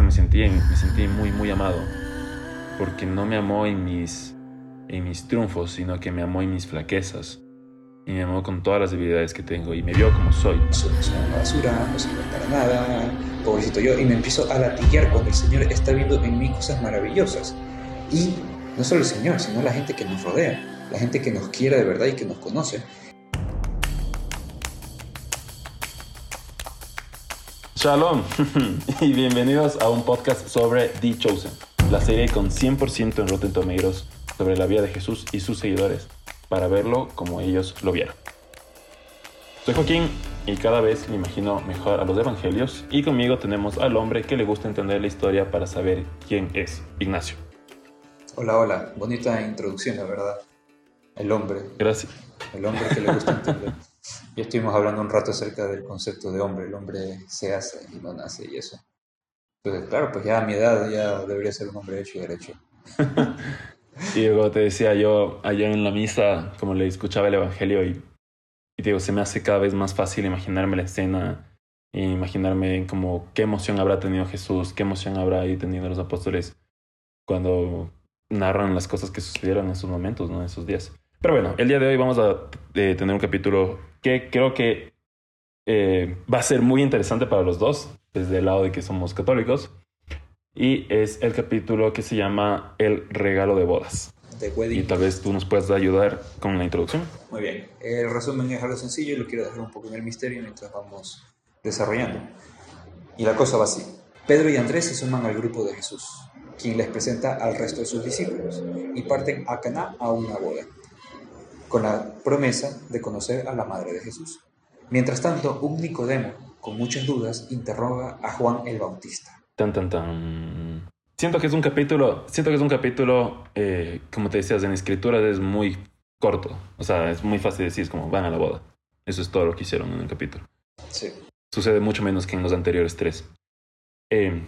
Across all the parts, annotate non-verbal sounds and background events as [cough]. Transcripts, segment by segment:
me sentí, me sentí muy, muy amado. Porque no me amó en mis, en mis triunfos, sino que me amó en mis flaquezas. Y me amó con todas las debilidades que tengo y me vio como soy. Soy una basura, no sirve para nada, pobrecito yo. Y me empiezo a latiguear cuando el Señor está viendo en mí cosas maravillosas. Y no solo el Señor, sino la gente que nos rodea, la gente que nos quiere de verdad y que nos conoce. Shalom [laughs] y bienvenidos a un podcast sobre The Chosen, la serie con 100% en Rotten Tomatoes sobre la vida de Jesús y sus seguidores para verlo como ellos lo vieron. Soy Joaquín y cada vez me imagino mejor a los evangelios y conmigo tenemos al hombre que le gusta entender la historia para saber quién es Ignacio. Hola, hola, bonita introducción, la verdad. El hombre. Gracias. El hombre que le gusta entender. [laughs] Ya estuvimos hablando un rato acerca del concepto de hombre. El hombre se hace y no nace y eso. Entonces, claro, pues ya a mi edad ya debería ser un hombre hecho y derecho. [laughs] y luego te decía yo allá en la misa, como le escuchaba el Evangelio y, y digo, se me hace cada vez más fácil imaginarme la escena e imaginarme como qué emoción habrá tenido Jesús, qué emoción habrá tenido los apóstoles cuando narran las cosas que sucedieron en esos momentos, ¿no? en esos días. Pero bueno, el día de hoy vamos a eh, tener un capítulo que creo que eh, va a ser muy interesante para los dos, desde el lado de que somos católicos. Y es el capítulo que se llama El regalo de bodas. De wedding. Y tal vez tú nos puedas ayudar con la introducción. Muy bien. El resumen es algo sencillo y lo quiero dejar un poco en el misterio mientras vamos desarrollando. Y la cosa va así. Pedro y Andrés se suman al grupo de Jesús, quien les presenta al resto de sus discípulos, y parten a Caná a una boda con la promesa de conocer a la madre de Jesús. Mientras tanto, un Nicodemo, con muchas dudas, interroga a Juan el Bautista. Tan, tan, tan. Siento que es un capítulo, siento que es un capítulo, eh, como te decías, en escritura es muy corto. O sea, es muy fácil decir, es como van a la boda. Eso es todo lo que hicieron en el capítulo. Sí. Sucede mucho menos que en los anteriores tres. Eh,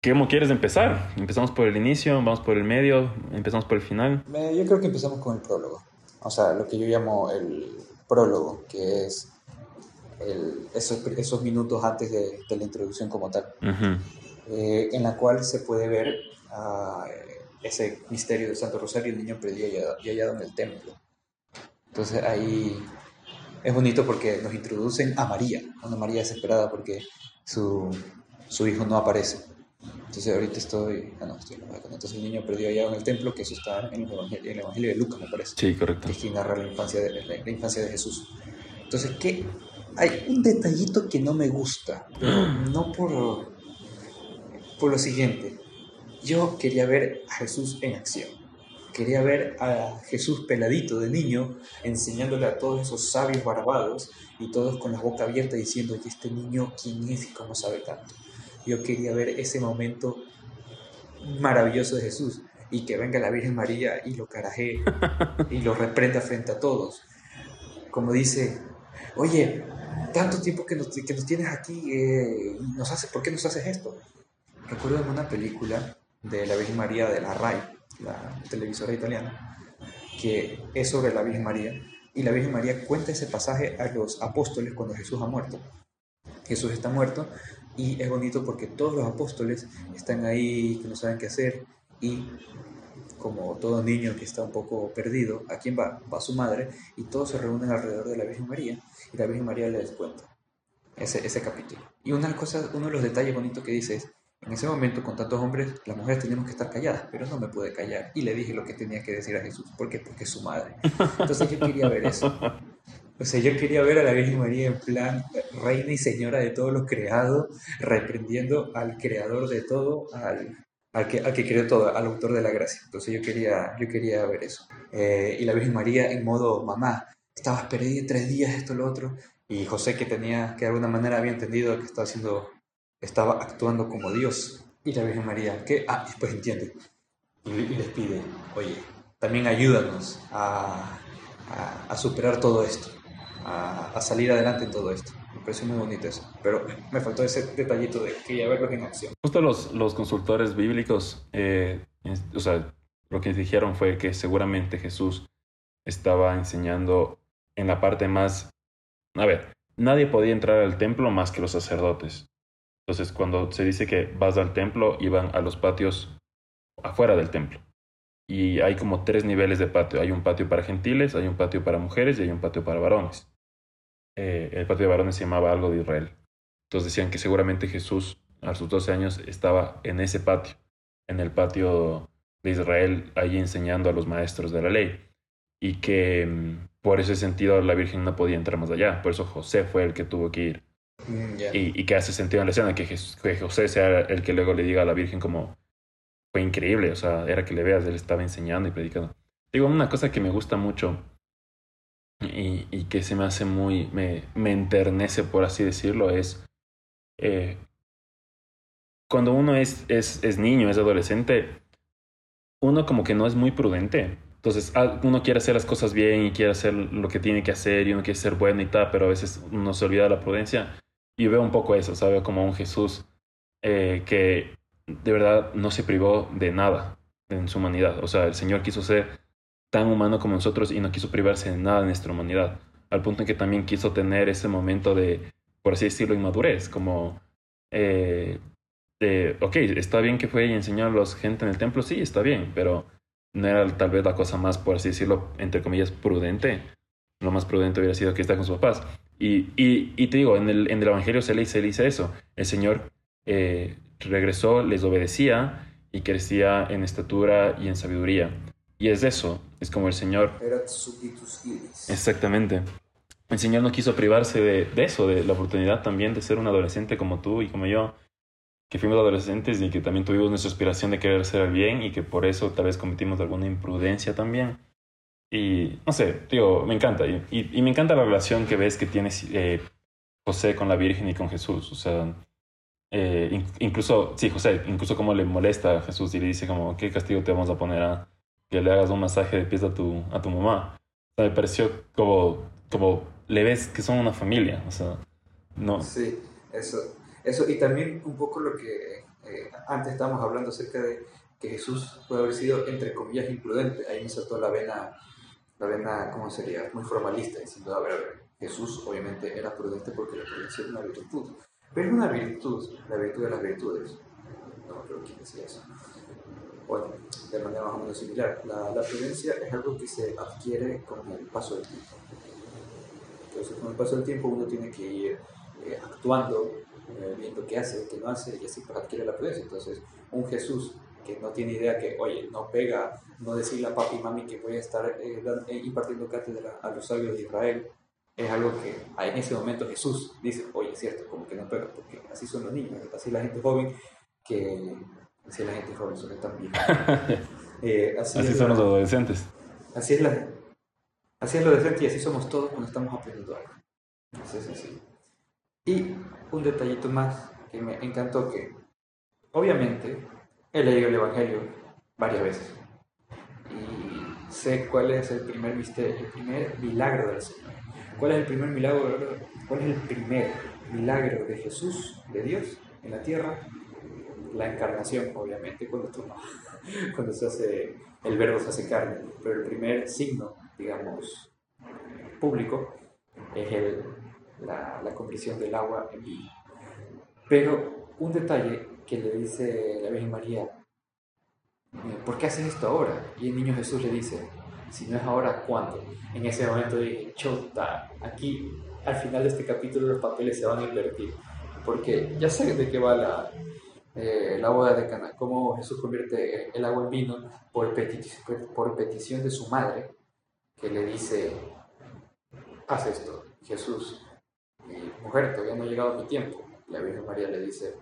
¿Cómo quieres empezar? ¿Empezamos por el inicio? ¿Vamos por el medio? ¿Empezamos por el final? Eh, Yo creo que empezamos con el prólogo o sea, lo que yo llamo el prólogo, que es el, esos, esos, minutos antes de, de, la introducción como tal, uh -huh. eh, en la cual se puede ver uh, ese misterio de Santo Rosario, el niño perdido y hallado en el templo. Entonces ahí es bonito porque nos introducen a María, una María desesperada porque su, su hijo no aparece. Entonces ahorita estoy, ah, no, estoy entonces el niño perdido allá en el templo, que eso está en el Evangelio, en el evangelio de Lucas, me parece. Sí, correcto. Que es quien narra la infancia de, la, la infancia de Jesús. Entonces, ¿qué? Hay un detallito que no me gusta, pero [clears throat] no por, por lo siguiente. Yo quería ver a Jesús en acción. Quería ver a Jesús peladito de niño, enseñándole a todos esos sabios barbados y todos con la boca abierta diciendo, ¿y este niño quién es y cómo sabe tanto? Yo quería ver ese momento maravilloso de Jesús y que venga la Virgen María y lo carajee [laughs] y lo reprenda frente a todos. Como dice, oye, tanto tiempo que nos, que nos tienes aquí, eh, nos hace, ¿por qué nos haces esto? Recuerdo en una película de la Virgen María de la RAI, la televisora italiana, que es sobre la Virgen María, y la Virgen María cuenta ese pasaje a los apóstoles cuando Jesús ha muerto. Jesús está muerto y es bonito porque todos los apóstoles están ahí que no saben qué hacer y como todo niño que está un poco perdido, ¿a quién va? Va su madre y todos se reúnen alrededor de la Virgen María y la Virgen María les cuenta ese, ese capítulo. Y una cosa, uno de los detalles bonitos que dice es, en ese momento con tantos hombres, las mujeres teníamos que estar calladas, pero no me pude callar y le dije lo que tenía que decir a Jesús. ¿Por qué? Porque es su madre. Entonces yo quería ver eso. O sea, yo quería ver a la Virgen María en plan reina y señora de todo lo creado, reprendiendo al creador de todo, al, al, que, al que creó todo, al autor de la gracia. Entonces yo quería, yo quería ver eso. Eh, y la Virgen María en modo mamá, estabas perdida tres días, esto, lo otro. Y José que tenía, que de alguna manera había entendido que estaba haciendo, estaba actuando como Dios. Y la Virgen María, que, ah, después entiende. Y, y les pide, oye, también ayúdanos a, a, a superar todo esto a, salir adelante en todo esto. Me pareció muy bonito eso. Pero me faltó ese detallito de que ya verlos en acción. Justo los, los consultores bíblicos, eh, o sea, lo que dijeron fue que seguramente Jesús estaba enseñando en la parte más... A ver, nadie podía entrar al templo más que los sacerdotes. Entonces, cuando se dice que vas al templo, iban a los patios afuera del templo. Y hay como tres niveles de patio. Hay un patio para gentiles, hay un patio para mujeres y hay un patio para varones. Eh, el patio de varones se llamaba algo de Israel. Entonces decían que seguramente Jesús a sus 12 años estaba en ese patio, en el patio de Israel, allí enseñando a los maestros de la ley. Y que mm, por ese sentido la Virgen no podía entrar más allá. Por eso José fue el que tuvo que ir. Mm, y, que hace sentido en la escena que, que José sea el que luego le diga a la Virgen como fue increíble, o sea, era que le veas, él estaba enseñando y predicando. Digo, una cosa que me gusta mucho y, y que se me hace muy, me, me enternece, por así decirlo, es eh, cuando uno es, es, es niño, es adolescente, uno como que no es muy prudente. Entonces, ah, uno quiere hacer las cosas bien y quiere hacer lo que tiene que hacer y uno quiere ser bueno y tal, pero a veces uno se olvida de la prudencia. Y veo un poco eso, ¿sabe? Como un Jesús eh, que de verdad no se privó de nada en su humanidad. O sea, el Señor quiso ser tan humano como nosotros y no quiso privarse de nada en nuestra humanidad. Al punto en que también quiso tener ese momento de, por así decirlo, inmadurez, como, eh, de, ok, está bien que fue y enseñó a la gente en el templo, sí, está bien, pero no era tal vez la cosa más, por así decirlo, entre comillas, prudente. Lo más prudente hubiera sido que está con sus papás. Y, y, te digo, en el, en el Evangelio se le, se dice eso. El Señor eh, regresó, les obedecía y crecía en estatura y en sabiduría. Y es eso, es como el Señor. Exactamente. El Señor no quiso privarse de, de, eso, de la oportunidad también de ser un adolescente como tú y como yo, que fuimos adolescentes y que también tuvimos nuestra aspiración de querer el bien y que por eso tal vez cometimos alguna imprudencia también. Y no sé, digo, me encanta. Y, y, me encanta la relación que ves que tiene eh, José con la Virgen y con Jesús. O sea, eh, incluso, sí, José, incluso como le molesta a Jesús y le dice como, ¿qué castigo te vamos a poner a que le hagas un masaje de pies a tu, a tu mamá? O sea, me pareció como, como le ves que son una familia, o sea, no. Sí, eso, eso, y también un poco lo que eh, antes estábamos hablando acerca de que Jesús puede haber sido, entre comillas, imprudente, ahí me saltó la vena, la vena, ¿cómo sería? Muy formalista, diciendo, a ver, Jesús obviamente era prudente porque la prudencia era una virtud. Pero es una virtud, la virtud de las virtudes. No creo que decía eso. Bueno, de manera más o menos similar. La, la prudencia es algo que se adquiere con el paso del tiempo. Entonces, con el paso del tiempo uno tiene que ir eh, actuando, eh, viendo qué hace, qué no hace, y así pues adquiere la prudencia. Entonces, un Jesús que no tiene idea que, oye, no pega, no decirle a papi y mami que voy a estar eh, impartiendo cátedra a los sabios de Israel, es algo que en ese momento Jesús dice, oye, es cierto, como que no pega, porque así son los niños, así la gente joven, que así la gente joven, son tan [laughs] eh, así, son los adolescentes. Así es, la, así es lo decente y así somos todos cuando estamos aprendiendo algo. Así es así. Y un detallito más que me encantó que, obviamente, he leído el Evangelio varias veces y sé cuál es el primer misterio, el primer milagro del Señor ¿Cuál es el primer milagro? ¿Cuál es el primer milagro de Jesús, de Dios, en la tierra? La encarnación, obviamente, cuando, [laughs] cuando se hace, el verbo se hace carne. Pero el primer signo, digamos, público, es el, la, la conversión del agua en vino. Pero un detalle que le dice la Virgen María, eh, ¿por qué haces esto ahora? Y el niño Jesús le dice, si no es ahora, ¿cuándo? En ese momento dije, chota, aquí al final de este capítulo los papeles se van a invertir, porque ya sé de qué va la, eh, la boda de Cana, cómo Jesús convierte el agua en vino por, por petición de su madre, que le dice, haz esto, Jesús, mi mujer, todavía no ha llegado mi tiempo. La Virgen María le dice,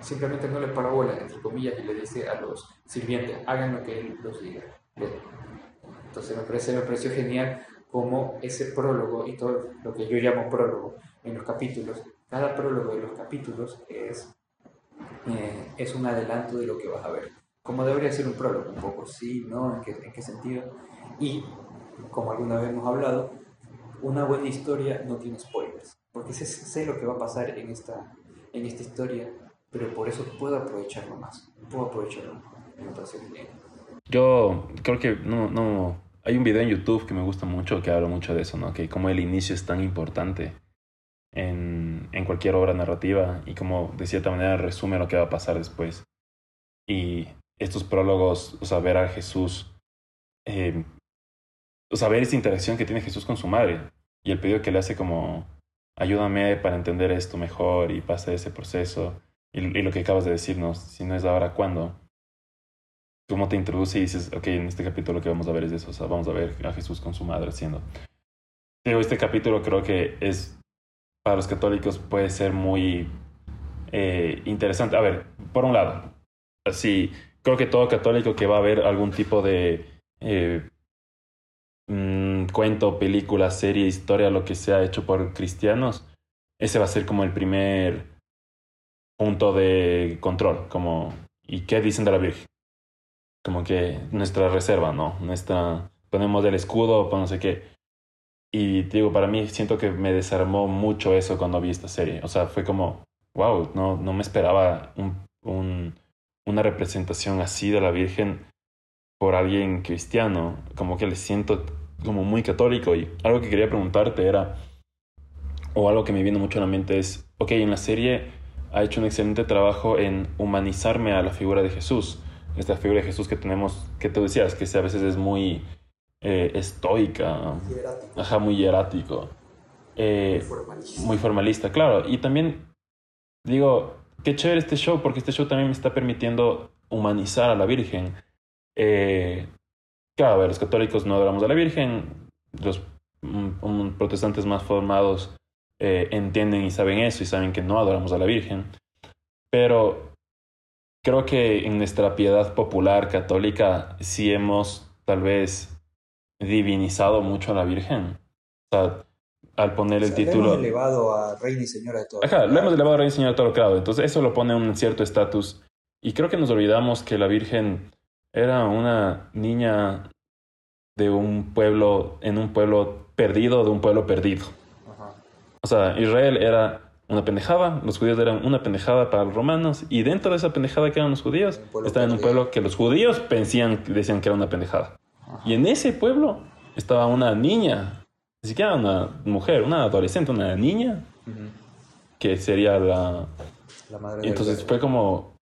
simplemente no le parabola, entre comillas, y le dice a los sirvientes, hagan lo que él los diga. Entonces me, parece, me pareció genial como ese prólogo y todo lo que yo llamo prólogo en los capítulos, cada prólogo de los capítulos es, eh, es un adelanto de lo que vas a ver. Como debería ser un prólogo, un poco, sí, ¿no? ¿En qué, en qué sentido? Y, como alguna vez hemos hablado, una buena historia no tiene spoilers, porque sé, sé lo que va a pasar en esta, en esta historia, pero por eso puedo aprovecharlo más, puedo aprovecharlo más. Yo creo que no, no. Hay un video en YouTube que me gusta mucho que habla mucho de eso, ¿no? Que como el inicio es tan importante en, en cualquier obra narrativa y como de cierta manera resume lo que va a pasar después. Y estos prólogos, o sea, ver a Jesús, eh, o sea, ver esa interacción que tiene Jesús con su madre y el pedido que le hace como, ayúdame para entender esto mejor y pasa ese proceso. Y, y, lo que acabas de decirnos, si no es ahora, ¿cuándo? ¿Cómo te introduce y dices, ok, en este capítulo lo que vamos a ver es eso, o sea, vamos a ver a Jesús con su madre haciendo. Este capítulo creo que es, para los católicos puede ser muy eh, interesante. A ver, por un lado, así, creo que todo católico que va a ver algún tipo de eh, mm, cuento, película, serie, historia, lo que sea hecho por cristianos, ese va a ser como el primer punto de control, como, ¿y qué dicen de la Virgen? Como que nuestra reserva, ¿no? Nuestra, ponemos el escudo, pues no sé qué. Y digo, para mí siento que me desarmó mucho eso cuando vi esta serie. O sea, fue como, wow, no, no me esperaba un, un, una representación así de la Virgen por alguien cristiano. Como que le siento como muy católico. Y algo que quería preguntarte era, o algo que me viene mucho a la mente es, ok, en la serie ha hecho un excelente trabajo en humanizarme a la figura de Jesús. Esta figura de Jesús que tenemos, que tú decías, que a veces es muy eh, estoica, ajá, muy hierático, eh, muy, formalista. muy formalista, claro. Y también digo, qué chévere este show, porque este show también me está permitiendo humanizar a la Virgen. Eh, claro, a ver, los católicos no adoramos a la Virgen, los um, protestantes más formados eh, entienden y saben eso y saben que no adoramos a la Virgen. Pero creo que en nuestra piedad popular católica sí hemos tal vez divinizado mucho a la Virgen. O sea, al poner el título. Lo hemos elevado a Reina y Señora de todo. Ajá, lo hemos elevado a Reina y Señora de todo claro. Entonces, eso lo pone un cierto estatus. Y creo que nos olvidamos que la Virgen era una niña de un pueblo, en un pueblo perdido, de un pueblo perdido. Ajá. O sea, Israel era una pendejada, los judíos eran una pendejada para los romanos, y dentro de esa pendejada que eran los judíos, estaban en un pueblo que los judíos pensían, decían que era una pendejada. Y en ese pueblo estaba una niña, ni siquiera una mujer, una adolescente, una niña, que sería la... La madre Entonces fue como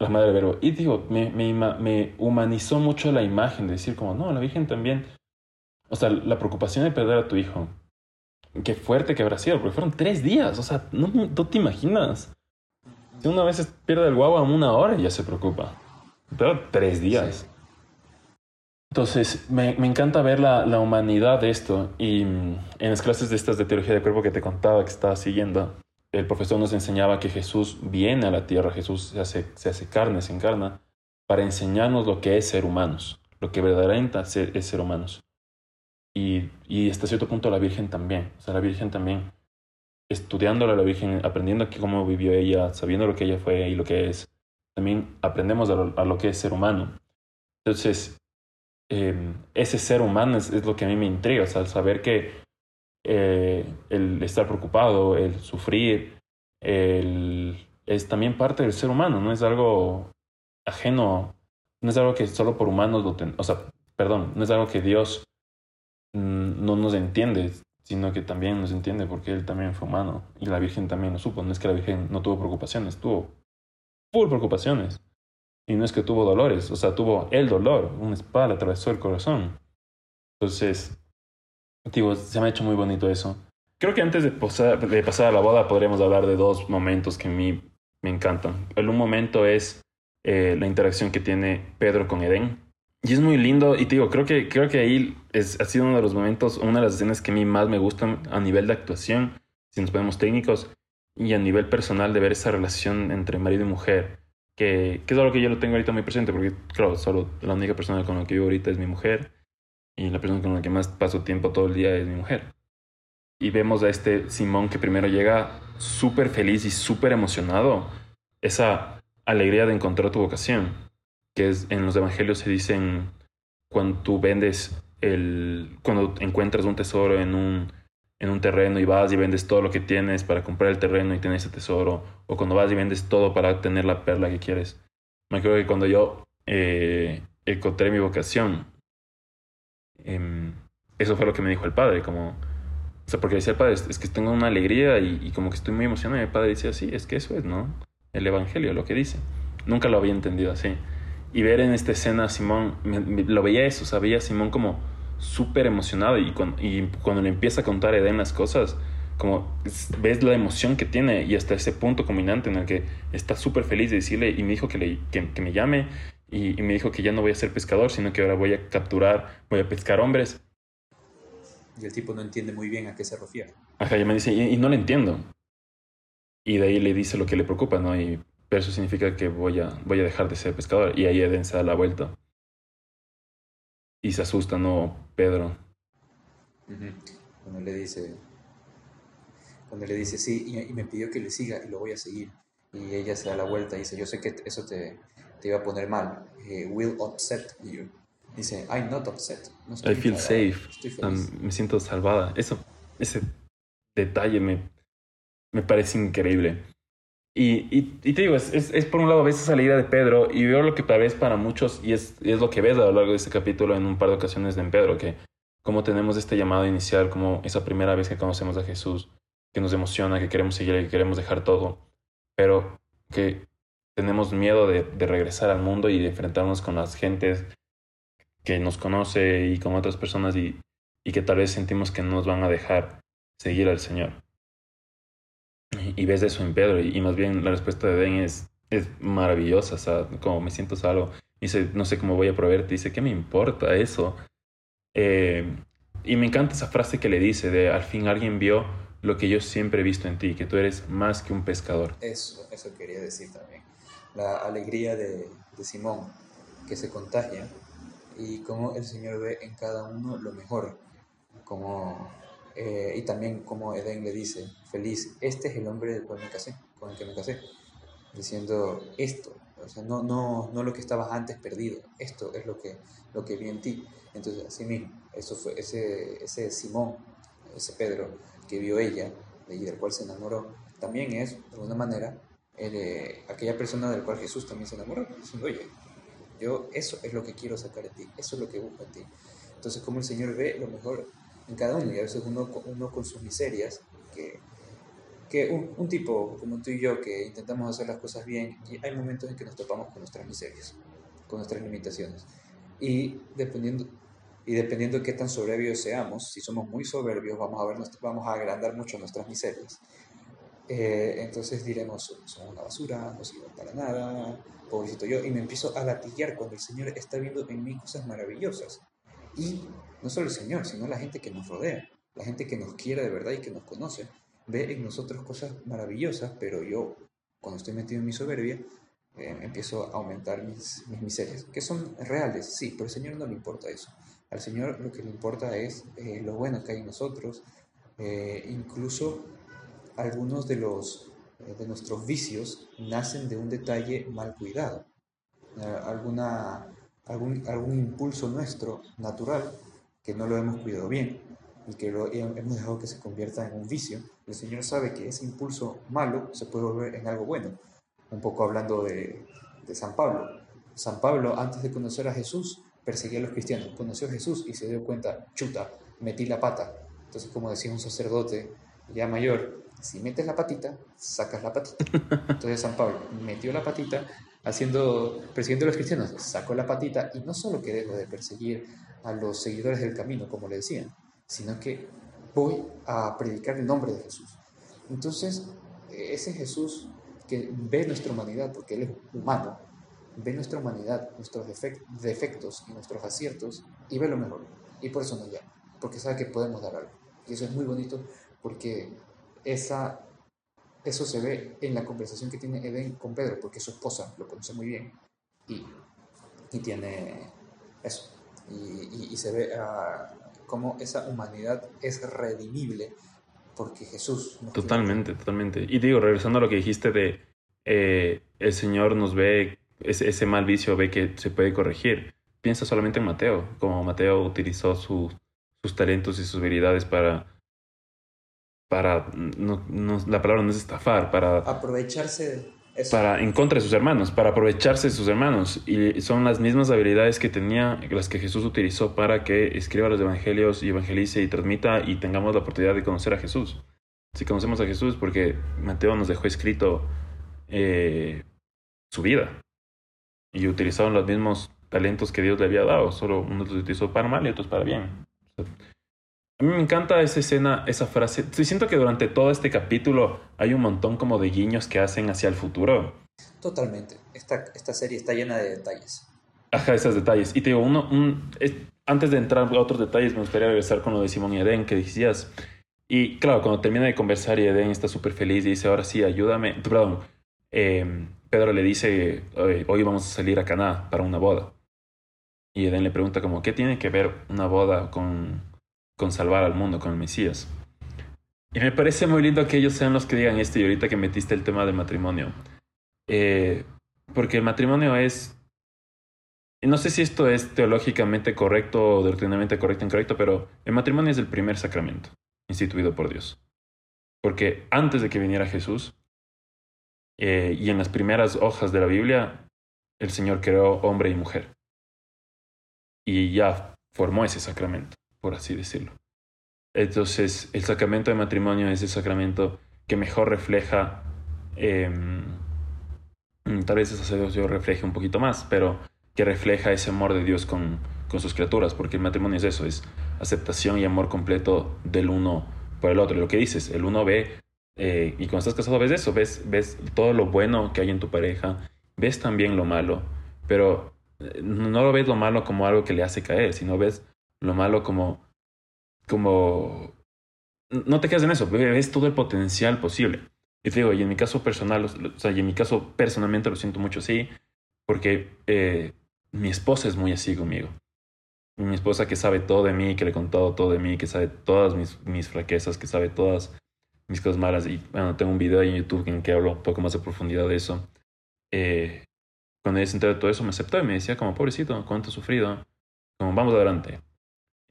la madre del verbo. Y digo, me, me, me humanizó mucho la imagen de decir como, no, la Virgen también... O sea, la preocupación de perder a tu hijo. Qué fuerte que habrá sido, porque fueron tres días. O sea, no, no te imaginas. Si una vez pierde el guagua en una hora, ya se preocupa. Pero tres días. Entonces, me, encanta ver la, la, humanidad de esto. Y mm, en las clases de estas de teología del cuerpo que te contaba que estaba siguiendo, el profesor nos enseñaba que Jesús viene a la tierra, Jesús se hace, se hace carne, se encarna, para enseñarnos lo que es ser humanos, lo que verdaderamente es ser humanos. Y, y hasta cierto punto la Virgen también. O sea, la Virgen también, estudiándola la Virgen, aprendiendo cómo vivió ella, sabiendo lo que ella fue y lo que es, también aprendemos a lo, a lo que es ser humano. Entonces, eh, ese ser humano es, lo que a mí me intriga, o sea, el saber que eh, el estar preocupado, el sufrir, es también parte del ser humano, no es algo ajeno, no es algo que solo por humanos lo ten, o sea, perdón, no es algo que Dios mm, no nos entiende, sino que también nos entiende porque Él también fue humano y la Virgen también lo supo, no es que la Virgen no tuvo preocupaciones, tuvo full preocupaciones. Y no es que tuvo dolores, o sea, tuvo el dolor, una espada atravesó el corazón. Entonces, digo, se me ha hecho muy bonito eso. Creo que antes de pasar, de pasar a la boda podríamos hablar de dos momentos que a mí me encantan. El un momento es eh, la interacción que tiene Pedro con Edén. Y es muy lindo, y te digo, creo que, creo que ahí es, ha sido uno de los momentos, una de las escenas que a mí más me gustan a nivel de actuación, si nos ponemos técnicos, y a nivel personal de ver esa relación entre marido y mujer que, que, es algo que yo lo tengo ahorita muy presente, porque, claro, solo la única persona con la que vivo ahorita es mi mujer, y la persona con la que más paso tiempo todo el día es mi mujer. Y vemos a este Simón que primero llega súper feliz y súper emocionado, esa alegría de encontrar tu vocación, que es en los evangelios se dicen cuando tú vendes el, cuando encuentras un tesoro en un en un terreno y vas y vendes todo lo que tienes para comprar el terreno y tener ese tesoro, o cuando vas y vendes todo para tener la perla que quieres. Me acuerdo que cuando yo eh, encontré mi vocación, eh, eso fue lo que me dijo el padre, como O sea, porque decía el padre, es, que tengo una alegría y, como que estoy muy emocionado. Y el padre decía, sí, es que eso es, ¿no? El Evangelio, lo que dice. Nunca lo había entendido así. Y ver en esta escena a Simón, lo veía eso, o sea, veía a Simón como súper emocionado y cuando, y cuando le empieza a contar a Edén las cosas, como ves la emoción que tiene y hasta ese punto combinante en el que está súper feliz de decirle y me dijo que, le, que, me llame y, me dijo que ya no voy a ser pescador, sino que ahora voy a capturar, voy a pescar hombres. Y el tipo no entiende muy bien a qué se refiere. Ajá, y me dice, y, no le entiendo. Y de ahí le dice lo que le preocupa, ¿no? Y pero eso significa que voy a, voy a dejar de ser pescador. Y ahí Eden se da la vuelta. Y se asusta, ¿no? Pedro. Cuando le dice, cuando le dice sí, y, me pidió que le siga y lo voy a seguir. Y ella se da la vuelta y dice, yo sé que eso te, te iba a poner mal. Eh, will upset you. Dice, I'm not upset. I feel safe. me siento salvada. Eso, ese detalle me, me parece increíble. Y, te digo, es, por un lado esa salida de Pedro y veo lo que tal vez para muchos, y es, es lo que ves a lo largo de este capítulo en un par de ocasiones de Pedro, que como tenemos este llamado inicial, como esa primera vez que conocemos a Jesús, que nos emociona, que queremos seguir, que queremos dejar todo, pero que tenemos miedo de, de regresar al mundo y de enfrentarnos con las gentes que nos conoce y con otras personas y, y que tal vez sentimos que no nos van a dejar seguir al Señor. Y ves eso en Pedro y, más bien la respuesta de Ben es, es maravillosa, o sea, como me siento salvo. Dice, no sé cómo voy a proveerte, dice, ¿qué me importa eso? Eh, y me encanta esa frase que le dice de, al fin alguien vio lo que yo siempre he visto en ti, que tú eres más que un pescador. Eso, eso quería decir también. La alegría de, de Simón, que se contagia, y cómo el Señor ve en cada uno lo mejor, como eh, y también como Edén le dice, feliz, este es el hombre del cual me casé, con el que me casé, diciendo esto, o sea, no, no, no lo que estabas antes perdido, esto es lo que, lo que vi en ti. Entonces, así mismo, eso fue ese, ese Simón, ese Pedro que vio ella y del cual se enamoró, también es, de alguna manera, eh, aquella persona del cual Jesús también se enamoró, diciendo, oye, yo eso es lo que quiero sacar de ti, eso es lo que busco en ti. Entonces, como el Señor ve lo mejor en cada uno, y a veces uno, uno con sus miserias, que, que un, un, tipo como tú y yo que intentamos hacer las cosas bien, y hay momentos en que nos topamos con nuestras miserias, con nuestras limitaciones. Y dependiendo, y dependiendo de qué tan soberbios seamos, si somos muy soberbios, vamos a, ver, vamos a agrandar mucho nuestras miserias. Eh, entonces diremos, somos una basura, no sirven para nada, pobrecito yo, y me empiezo a latiguear cuando el Señor está viendo en mí cosas maravillosas. Y no solo el Señor, sino la gente que nos rodea, la gente que nos quiere de verdad y que nos conoce, ve en nosotros cosas maravillosas, pero yo, cuando estoy metido en mi soberbia, eh, empiezo a aumentar mis, mis, miserias, que son reales, sí, pero al Señor no le importa eso. Al Señor lo que le importa es eh, lo bueno que hay en nosotros, eh, incluso algunos de, los, de nuestros vicios nacen de un detalle mal cuidado, alguna, algún, algún impulso nuestro natural que no lo hemos cuidado bien y que lo hemos dejado que se convierta en un vicio, el Señor sabe que ese impulso malo se puede volver en algo bueno. Un poco hablando de, de San Pablo. San Pablo, antes de conocer a Jesús, perseguía a los cristianos. Conoció a Jesús y se dio cuenta, chuta, metí la pata. Entonces, como decía un sacerdote ya mayor, si metes la patita, sacas la patita. [laughs] Entonces San Pablo metió la patita, haciendo, persiguiendo a los cristianos, sacó la patita y no solo que dejó de perseguir a los seguidores del camino, como le decían, sino que voy a predicar el nombre de Jesús. Entonces, ese Jesús que ve nuestra humanidad, porque Él es humano, ve nuestra humanidad, nuestros defectos y nuestros aciertos, y ve lo mejor. Y por eso nos llama, porque sabe que podemos dar algo. Y eso es muy bonito, porque esa, eso se ve en la conversación que tiene Edén con Pedro, porque su esposa lo conoce muy bien, y, y tiene eso, y, se ve uh, cómo esa humanidad es redimible porque Jesús. totalmente, totalmente. Y digo, regresando a lo que dijiste de eh, el Señor nos ve, ese, ese, mal vicio ve que se puede corregir. Piensa solamente en Mateo, como Mateo utilizó sus talentos y sus habilidades para, para no, no, la palabra no es estafar, para... Aprovecharse para en contra de sus hermanos, para aprovecharse de sus hermanos. Y son las mismas habilidades que tenía, las que Jesús utilizó para que escriba los evangelios y evangelice y transmita y tengamos la oportunidad de conocer a Jesús. Si conocemos a Jesús, porque Mateo nos dejó escrito eh, su vida. Y utilizaron los mismos talentos que Dios le había dado, solo uno los utilizó para mal y otros para bien. A mí me encanta esa escena, esa frase. Siento que durante todo este capítulo hay un montón como de guiños que hacen hacia el futuro. Totalmente. Esta, esta serie está llena de detalles. Ajá, esos detalles. Y te digo, uno, un, antes de entrar a otros detalles, me gustaría regresar con lo de Simón y Edén que decías. Y claro, cuando termina de conversar y Edén está súper feliz y dice, ahora sí, ayúdame. Perdón, eh, Pedro le dice, hoy vamos a salir a Caná para una boda. Y Edén le pregunta como, ¿qué tiene que ver una boda con, con salvar al mundo, con el Mesías? Y me parece muy lindo que ellos sean los que digan esto y ahorita que metiste el tema del matrimonio. Eh, porque el matrimonio es... No sé si esto es teológicamente correcto o doctrinalmente correcto o incorrecto, pero el matrimonio es el primer sacramento instituido por Dios. Porque antes de que viniera Jesús, eh, y en las primeras hojas de la Biblia, el Señor creó hombre y mujer. Y ya formó ese sacramento, por así decirlo. Entonces, el sacramento de matrimonio es el sacramento que mejor refleja, em, tal vez ese sacerdocio refleje un poquito más, pero que refleja ese amor de Dios con, con sus criaturas, porque el matrimonio es eso, es aceptación y amor completo del uno por el otro. Lo que dices, el uno ve eh, y cuando estás casado ves eso, ves, ves todo lo bueno que hay en tu pareja, ves también lo malo, pero eh, no lo ves lo malo como algo que le hace caer, sino ves lo malo como, como, no te quedas en eso, ves todo el potencial posible. Y te digo, y en mi caso personal, o sea, y en mi caso personalmente lo siento mucho así, porque eh, mi esposa es muy así conmigo. Mi esposa que sabe todo de mí, que le he contado todo de mí, que sabe todas mis, mis fraquezas, que sabe todas mis cosas malas. Y bueno, tengo un video en YouTube en que hablo un poco más de profundidad de eso. Eh, cuando ella se enteró de todo eso, me aceptó y me decía como, pobrecito, cuánto he sufrido. Como, vamos adelante.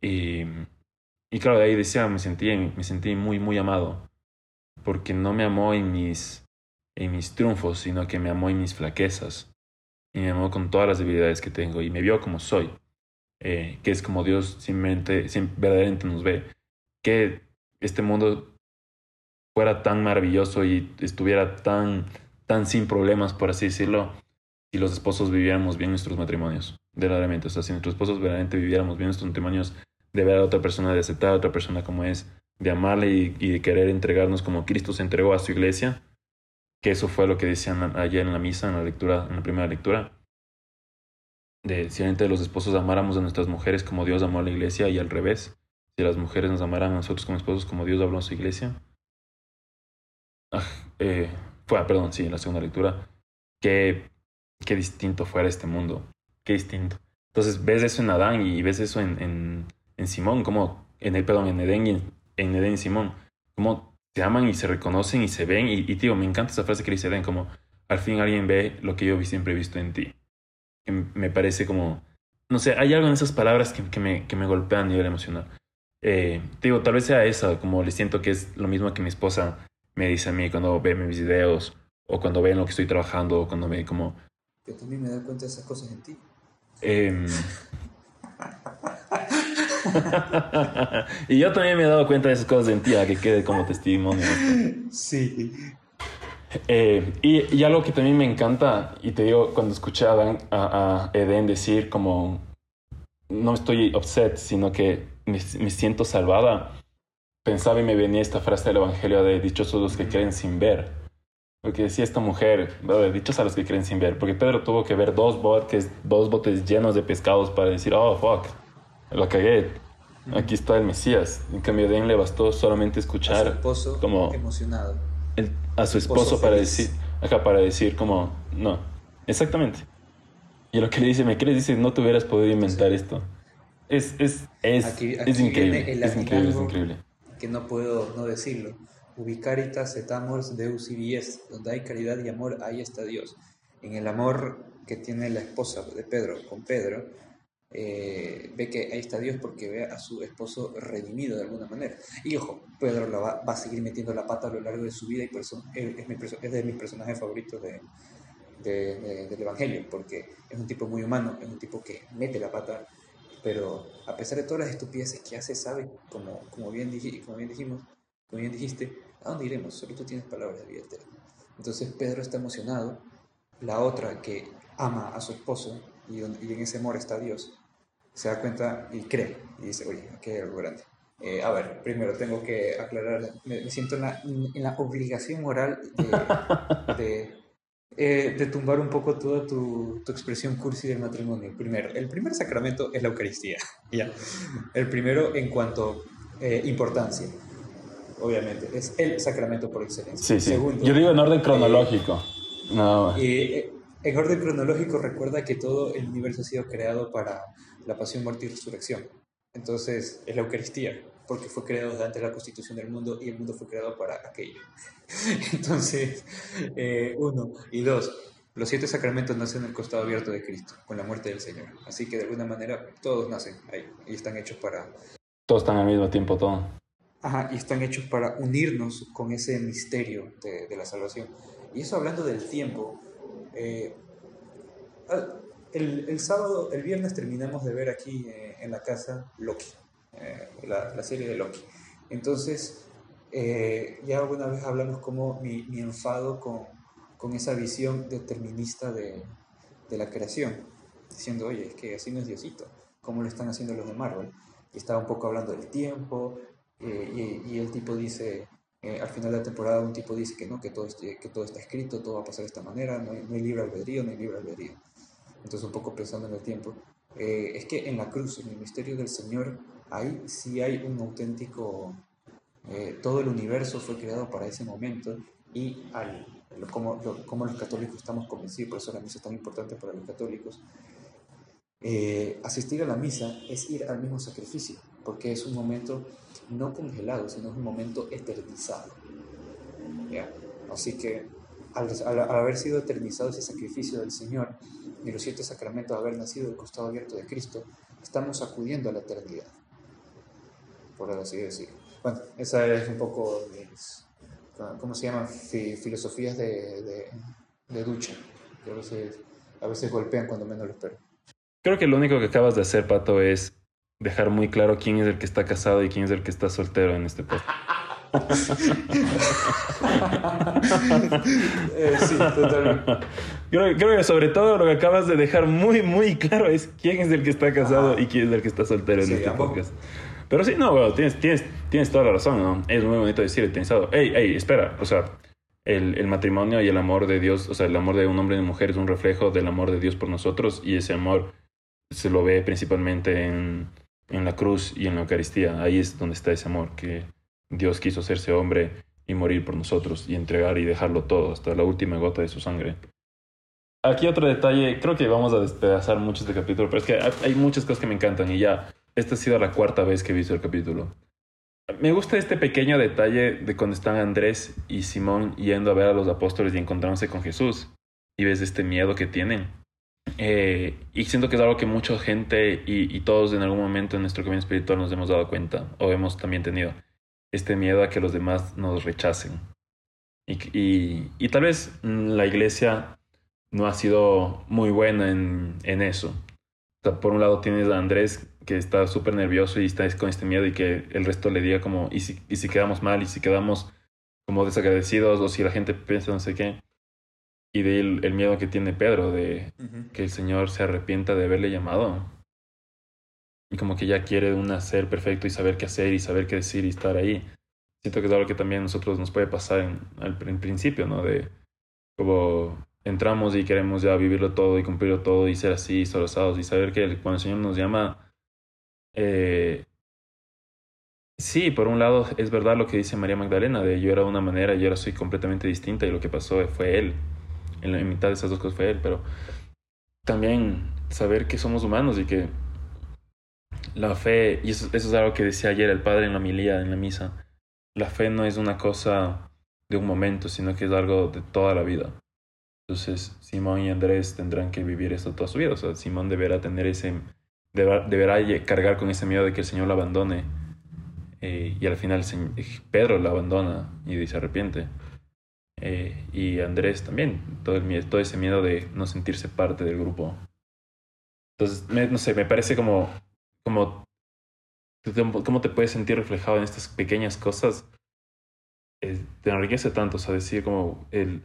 Y, y claro, de ahí decía, me sentí, me sentí muy, muy amado. Porque no me amó en mis, en mis triunfos, sino que me amó en mis flaquezas. Y me amó con todas las debilidades que tengo. Y me vio como soy. Eh, que es como Dios simplemente, verdaderamente nos ve. Que este mundo fuera tan maravilloso y estuviera tan, tan sin problemas, por así decirlo, si los esposos viviéramos bien nuestros matrimonios, verdaderamente. O sea, si nuestros esposos verdaderamente viviéramos bien nuestros matrimonios, de ver a otra persona, de aceptar a otra persona como es, de amarle y, de querer entregarnos como Cristo se entregó a su iglesia, que eso fue lo que decían ayer en la misa, en la lectura, en la primera lectura, de si de los esposos amáramos a nuestras mujeres como Dios amó a la iglesia y al revés, si las mujeres nos amaran a nosotros como esposos como Dios habló a su iglesia, Ah, eh, fue, perdón, sí, en la segunda lectura, qué, qué distinto fuera este mundo, qué distinto. Entonces ves eso en Adán y ves eso en, en, en Simón, como, en el, perdón, en Edén y en, Edén y Simón, como se aman y se reconocen y se ven. Y, tío, me encanta esa frase que dice Edén, como al fin alguien ve lo que yo siempre he visto en ti. Que me parece como, no sé, hay algo en esas palabras que, que, me, que me golpean a nivel emocional. Eh, digo, tal vez sea esa, como le siento que es lo mismo que mi esposa me dice a mí cuando ve mis videos o cuando ve lo que estoy trabajando o cuando ve como... Yo también me doy cuenta de esas cosas en ti. Em, [laughs] y yo también me he dado cuenta de esas cosas en ti, a que quede como testimonio. Sí. Eh, y, y, algo que también me encanta, y te digo, cuando escuché a, a, Eden decir como, no estoy upset, sino que me, me siento salvada, pensaba y me venía esta frase del Evangelio de dichosos los que creen sin ver. Porque decía esta mujer, dichos a los que creen sin ver, porque Pedro tuvo que ver dos botes, dos botes llenos de pescados para decir, oh, fuck, lo cagué, aquí está el Mesías. En cambio, de él le bastó solamente escuchar a su esposo como emocionado. a su esposo, para decir, acá para decir como, no, exactamente. Y lo que le dice, me crees, dice, no te hubieras podido inventar esto. Es, es, es, es increíble, es increíble, es increíble que no puedo no decirlo. Ubicaritas et amors Deus ibi donde hay caridad y amor, ahí está Dios. En el amor que tiene la esposa de Pedro con Pedro, eh, ve que ahí está Dios porque ve a su esposo redimido de alguna manera. Y ojo, Pedro la va, a seguir metiendo la pata a lo largo de su vida y por eso es, es de mis personajes favoritos de, de, del Evangelio, porque es un tipo muy humano, es un tipo que mete la pata, pero a pesar de todas las estupideces que hace, sabe, como, como, bien, dij, como bien dijimos, como bien dijiste, ¿a dónde iremos? Solo tú tienes palabras de vida eterna. Entonces Pedro está emocionado, la otra que ama a su esposo y, en ese amor está Dios, se da cuenta y cree y dice, oye, aquí hay algo grande. Eh, a ver, primero tengo que aclarar, me, siento en la, en la, obligación moral de, de, eh, de, tumbar un poco toda tu, tu, expresión cursi del matrimonio. Primero, el primer sacramento es la Eucaristía, [laughs] ¿ya? El primero en cuanto eh, importancia, obviamente, es el sacramento por excelencia. Sí, sí. Segundo, Yo digo en orden cronológico. no. En orden cronológico recuerda que todo el universo ha sido creado para la pasión, muerte y resurrección. Entonces es la Eucaristía, porque fue creado antes de la constitución del mundo y el mundo fue creado para aquello. [laughs] Entonces, eh, uno y dos, los siete sacramentos nacen en el costado abierto de Cristo, con la muerte del Señor. Así que de alguna manera todos nacen ahí y están hechos para... Todos están al mismo tiempo, todo. Ajá, y están hechos para unirnos con ese misterio de, de la salvación. Y eso hablando del tiempo, eh, el, el, sábado, el viernes terminamos de ver aquí eh, en la casa Loki, eh, la, la, serie de Loki. Entonces, ya alguna vez hablamos como mi, mi enfado con, con, esa visión determinista de, de, la creación, diciendo, oye, es que así no es Diosito, como lo están haciendo los de Marvel. Y estaba un poco hablando del tiempo, y, y el tipo dice, eh, al final de la temporada un tipo dice que no, que todo, que todo está escrito, todo va a pasar de esta manera, no hay, no hay libre albedrío, no hay libre albedrío. Entonces un poco pensando en el tiempo, eh, es que en la cruz, en el misterio del Señor, ahí sí hay un auténtico, eh, todo el universo fue creado para ese momento y al, como, como los católicos estamos convencidos, por eso la misa es tan importante para los católicos, asistir a la misa es ir al mismo sacrificio, porque es un momento no congelado, sino un momento eternizado. Así que al, haber sido eternizado ese sacrificio del Señor y los siete sacramentos, haber nacido del costado abierto de Cristo, estamos acudiendo a la eternidad, por así decirlo. Bueno, esa es un poco, ¿cómo se llama? filosofías de, de, ducha, que a veces, a veces golpean cuando menos lo espero. Creo que lo único que acabas de hacer, Pato, es dejar muy claro quién es el que está casado y quién es el que está soltero en este podcast. [laughs] Eh, sí, totalmente. Creo, que sobre todo lo que acabas de dejar muy, muy claro es quién es el que está casado y quién es el que está soltero en este podcast. Pero sí, no, tienes, tienes, tienes toda la razón, ¿no? Es muy bonito decir eternizado. Ey, ey, espera, o sea, el, el, matrimonio y el amor de Dios, o sea, el amor de un hombre y una mujer es un reflejo del amor de Dios por nosotros y ese amor se lo ve principalmente en en la cruz y en la Eucaristía. Ahí es donde está ese amor, que Dios quiso hacerse hombre y morir por nosotros y entregar y dejarlo todo hasta la última gota de su sangre. Aquí otro detalle, creo que vamos a despedazar mucho este capítulo, pero es que hay muchas cosas que me encantan y ya, esta ha sido la cuarta vez que he visto el capítulo. Me gusta este pequeño detalle de cuando están Andrés y Simón yendo a ver a los apóstoles y encontrándose con Jesús y ves este miedo que tienen eh, y siento que es algo que mucha gente y, todos en algún momento en nuestro camino espiritual nos hemos dado cuenta o hemos también tenido este miedo a que los demás nos rechacen. Y, y, tal vez la iglesia no ha sido muy buena en, en eso. por un lado tienes a Andrés que está súper nervioso y está con este miedo y que el resto le diga como, ¿y si, y si quedamos mal? ¿Y si quedamos como desagradecidos? ¿O si la gente piensa no sé qué? Y de el, miedo que tiene Pedro de que el Señor se arrepienta de haberle llamado. Y como que ya quiere un ser perfecto y saber qué hacer y saber qué decir y estar ahí. Siento que es algo que también a nosotros nos puede pasar en, en principio, ¿no? De como entramos y queremos ya vivirlo todo y cumplirlo todo y ser así, solosados y saber que cuando el Señor nos llama, eh, sí, por un lado es verdad lo que dice María Magdalena, de yo era de una manera y ahora soy completamente distinta y lo que pasó fue Él en la mitad de esas dos cosas fue él, pero también saber que somos humanos y que la fe, y eso, es algo que decía ayer el padre en la milía, en la misa, la fe no es una cosa de un momento, sino que es algo de toda la vida. Entonces, Simón y Andrés tendrán que vivir esto toda su vida. O sea, Simón deberá tener ese deberá cargar con ese miedo de que el Señor lo abandone. Eh, y al final Pedro lo abandona y se arrepiente. Eh, y Andrés también, todo, el, todo ese miedo de no sentirse parte del grupo. Entonces, no sé, me parece como, como, cómo te puedes sentir reflejado en estas pequeñas cosas. Eh, te enriquece tanto, o sea, decir como el,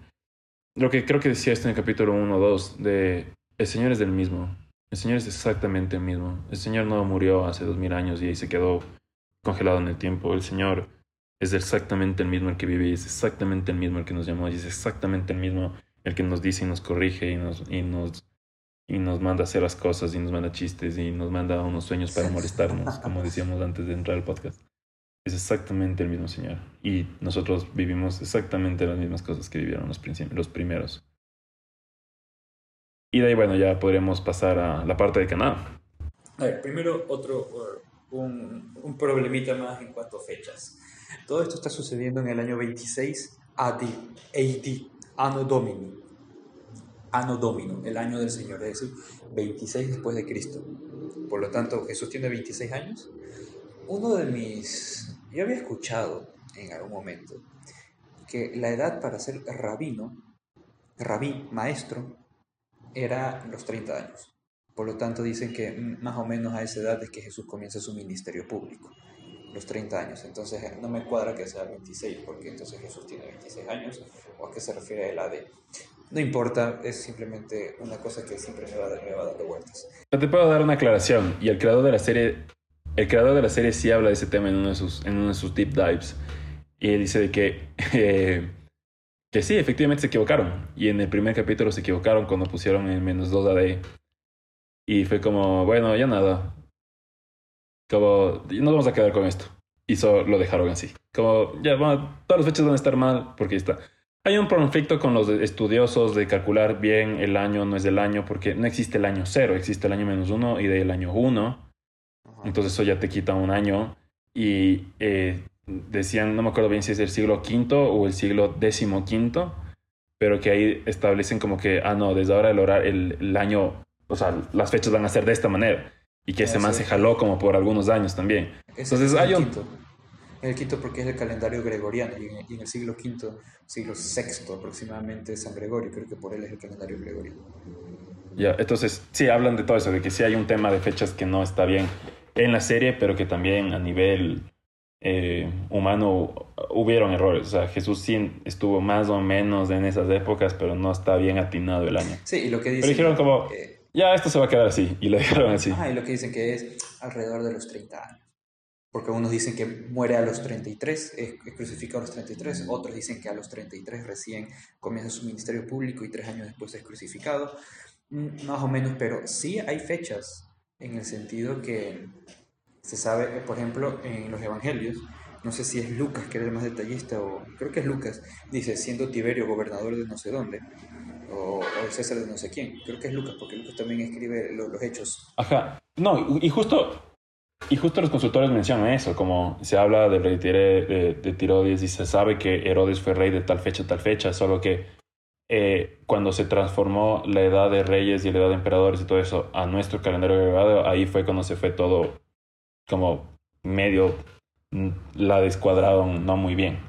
lo que creo que decía esto en el capítulo 1 o 2, de el Señor es del mismo, el Señor es exactamente el mismo, el Señor no murió hace dos mil años y ahí se quedó congelado en el tiempo, el Señor es exactamente el mismo el que vive y es exactamente el mismo el que nos llamó y es exactamente el mismo el que nos dice y nos corrige y nos, y nos, y nos manda a hacer las cosas y nos manda chistes y nos manda unos sueños para molestarnos, como decíamos antes de entrar al podcast. Es exactamente el mismo Señor. Y nosotros vivimos exactamente las mismas cosas que vivieron los, los primeros. Y de ahí, bueno, ya podríamos pasar a la parte de Canadá. A ver, primero otro, un, un problemita más en cuanto a fechas. Todo esto está sucediendo en el año 26 AD, AD, Anno Domini. Anno Domino, el año del Señor, es decir, 26 después de Cristo. Por lo tanto, Jesús tiene 26 años. Uno de mis... Yo había escuchado en algún momento que la edad para ser rabino, rabí, maestro, era los 30 años. Por lo tanto, dicen que más o menos a esa edad es que Jesús comienza su ministerio público los 30 años. Entonces no me cuadra que sea 26, porque entonces Jesús tiene 26 años, o a qué se refiere el AD. No importa, es simplemente una cosa que siempre me va, me va dando vueltas. No te puedo dar una aclaración, y el creador de la serie, el creador de la serie sí habla de ese tema en uno de sus, en uno de sus deep dives, y dice de que, [laughs] eh, que sí, efectivamente se equivocaron, y en el primer capítulo se equivocaron cuando pusieron el menos 2 AD, y fue como, bueno, ya nada, como, nos vamos a quedar con esto. Y solo lo dejaron así. Como, ya, bueno, todas las fechas van a estar mal porque está. Hay un conflicto con los estudiosos de calcular bien el año, no es del año, porque no existe el año cero, existe el año menos uno y del año uno. Entonces eso ya te quita un año. Y eh, decían, no me acuerdo bien si es el siglo V o el siglo XV, pero que ahí establecen como que, ah, no, desde ahora el, horario, el, el año, o sea, las fechas van a ser de esta manera. Y que ese man se jaló como por algunos años también. Entonces hay un... Quinto. El quinto porque es el calendario gregoriano y en, el siglo V, siglo VI aproximadamente San Gregorio, creo que por él es el calendario gregoriano. Ya, entonces sí hablan de todo eso, de que sí hay un tema de fechas que no está bien en la serie, pero que también a nivel eh, humano hubieron errores. O sea, Jesús sí estuvo más o menos en esas épocas, pero no está bien atinado el año. Sí, y lo que dicen... Pero dijeron como ya esto se va a quedar así, y lo dejaron así. Ah, y lo que dicen que es alrededor de los 30 años. Porque unos dicen que muere a los 33, es, crucificado a los 33, otros dicen que a los 33 recién comienza su ministerio público y tres años después es crucificado, mm, más o menos, pero sí hay fechas en el sentido que se sabe, por ejemplo, en los evangelios, no sé si es Lucas que era el más detallista o creo que es Lucas, dice, siendo Tiberio gobernador de no sé dónde, o, César de no sé quién. Creo que es Lucas, porque Lucas también escribe los hechos. Ajá. No, y justo, y justo los consultores mencionan eso, como se habla del rey de, de, Tiroides y se sabe que Herodes fue rey de tal fecha, tal fecha, solo que eh, cuando se transformó la edad de reyes y la edad de emperadores y todo eso a nuestro calendario agregado, ahí fue cuando se fue todo como medio mm, la descuadraron no muy bien.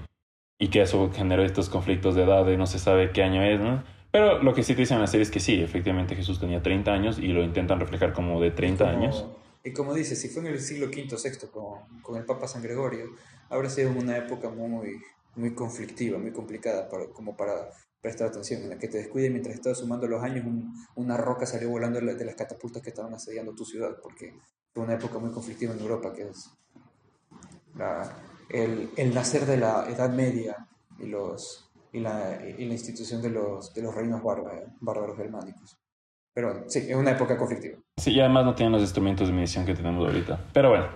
Y que eso generó estos conflictos de edad de no se sabe qué año es, ¿no? Pero lo que sí te dicen en la serie es que sí, efectivamente Jesús tenía 30 años y lo intentan reflejar como de 30 años. Y como dice, si fue en el siglo V VI con, con el Papa San Gregorio, habrá sido una época muy, muy conflictiva, muy complicada para, como para prestar atención, en la que te descuides mientras estás sumando los años, una roca salió volando de las catapultas que estaban asediando tu ciudad, porque fue una época muy conflictiva en Europa, que es el, el nacer de la Edad Media y los y la, y la institución de los, de los reinos bárbaros germánicos. Pero sí, es una época conflictiva. Sí, y además no tienen los instrumentos de medición que tenemos ahorita. Pero bueno.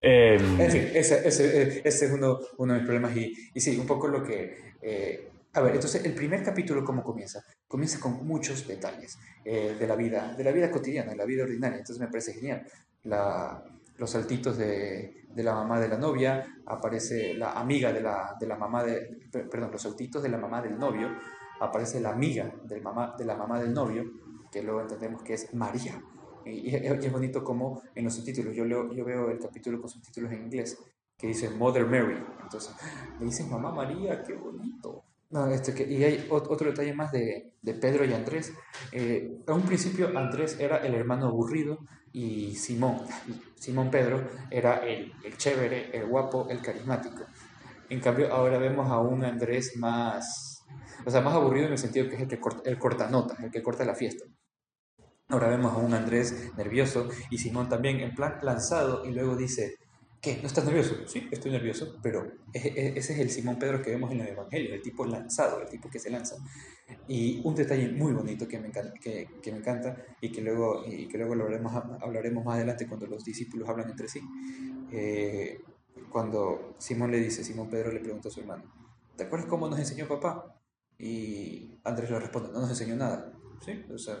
Eh, ese, ese, ese, es uno, uno de mis problemas. Y, y sí, un poco lo que... Eh, a ver, entonces el primer capítulo, ¿cómo comienza? Comienza con muchos detalles eh, de, la vida, de la vida cotidiana, de la vida ordinaria. Entonces me parece genial. La, los saltitos de, de la mamá de la novia, aparece la amiga de la, de la mamá de, perdón, los autitos de la mamá del novio, aparece la amiga del mamá, de la mamá del novio, que luego entendemos que es María, Y, es bonito como en los subtítulos, yo, leo, yo veo el capítulo con subtítulos en inglés, que dice Mother Mary. Entonces, le dicen Mamá María, qué bonito. No, este, que, y hay otro detalle más de, de Pedro y Andrés. Eh, a un principio Andrés era el hermano aburrido y Simón, Simón Pedro, era el, el chévere, el guapo, el carismático. En cambio, ahora vemos a un Andrés más, o sea, más aburrido en el sentido que es el que corta, el el que corta la fiesta. Ahora vemos a un Andrés nervioso y Simón también en plan lanzado y luego dice, ¿qué? ¿No estás nervioso? Sí, estoy nervioso, pero ese es el Simón Pedro que vemos en el Evangelio, el tipo lanzado, el tipo que se lanza. Y un detalle muy bonito que me encanta, que, me encanta y que luego, y que luego lo hablaremos, más adelante cuando los discípulos hablan entre sí. Eh, cuando Simón le dice, Simón Pedro le pregunta a su hermano, ¿te acuerdas cómo nos enseñó papá? Y Andrés le responde, no nos enseñó nada. ¿sí? O sea,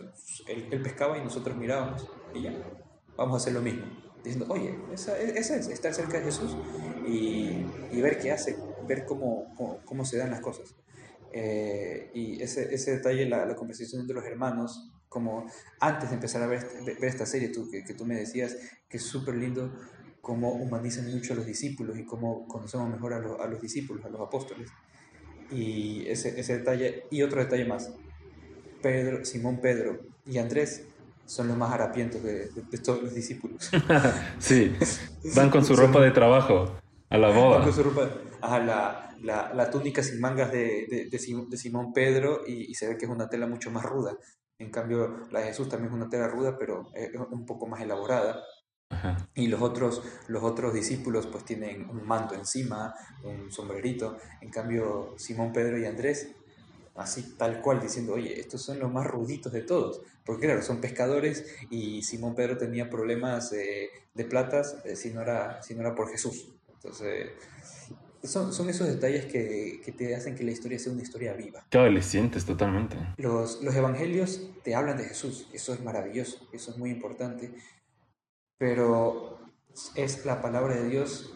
él, pescaba y nosotros mirábamos y ya, vamos a hacer lo mismo. Diciendo, oye, esa, esa es estar cerca de Jesús y, y ver qué hace, ver cómo, cómo, se dan las cosas. Eh, y ese, ese detalle, la, la, conversación entre los hermanos, como antes de empezar a ver, ver esta serie tú, que, que, tú me decías, que es súper lindo cómo humanizan mucho a los discípulos y cómo conocemos mejor a, a los discípulos, a los apóstoles. Y ese, ese detalle, y otro detalle más, Pedro, Simón Pedro y Andrés son los más harapientos de, todos los discípulos. [laughs] sí, van con su ropa de trabajo a la boda. Van con su ropa, la, la, la, túnica sin mangas de, de Simón Pedro y, se ve que es una tela mucho más ruda. En cambio, la de Jesús también es una tela ruda, pero es un poco más elaborada. Y los otros, los otros discípulos pues tienen un manto encima, un sombrerito. En cambio, Simón, Pedro y Andrés así tal cual, diciendo, oye, estos son los más ruditos de todos, porque claro, son pescadores y Simón Pedro tenía problemas de platas eh, si, no era, si no era por Jesús. Entonces, son, son esos detalles que, que, te hacen que la historia sea una historia viva. Claro, le sientes totalmente. Los, los evangelios te hablan de Jesús, eso es maravilloso, eso es muy importante, pero es la palabra de Dios,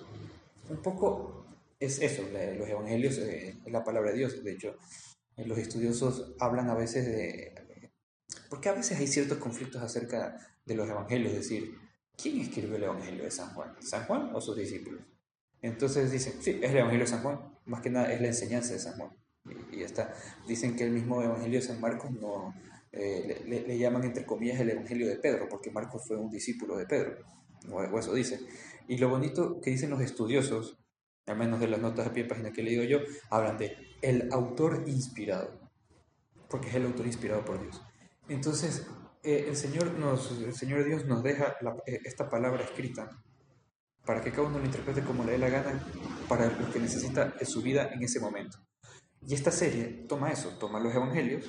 un poco es eso, los evangelios eh, es la palabra de Dios, de hecho, los estudiosos hablan a veces de... Porque a veces hay ciertos conflictos acerca de los evangelios, es decir, ¿quién escribió el evangelio de San Juan? ¿San Juan o sus discípulos? Entonces dicen, sí, es el evangelio de San Juan, más que nada es la enseñanza de San Juan. Y, ya está. Dicen que el mismo evangelio de San Marcos no... Eh, le, llaman entre comillas el evangelio de Pedro, porque Marcos fue un discípulo de Pedro, o, eso dice. Y lo bonito que dicen los estudiosos, al menos de las notas de pie de página que he leído yo, hablan de el autor inspirado, porque es el autor inspirado por Dios. Entonces, eh, el, Señor nos, el Señor Dios nos deja eh, esta palabra escrita para que cada uno lo interprete como le dé la gana para lo que necesita en su vida en ese momento. Y esta serie toma eso, toma los evangelios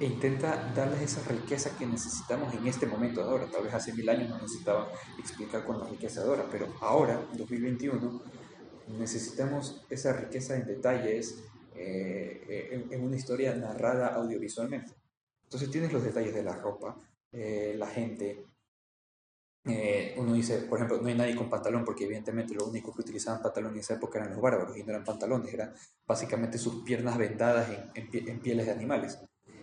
e intenta darles esa riqueza que necesitamos en este momento de ahora. Tal vez hace mil años no necesitaba explicar con la riqueza de ahora, pero ahora, en 2021, necesitamos esa riqueza en detalles eh, en, una historia narrada audiovisualmente. Entonces tienes los detalles de la ropa, eh, la gente. Eh, uno dice, por ejemplo, no hay nadie con pantalón porque evidentemente lo único que utilizaban pantalón en esa época eran los bárbaros y no eran pantalones, eran básicamente sus piernas vendadas en, en, pieles de animales.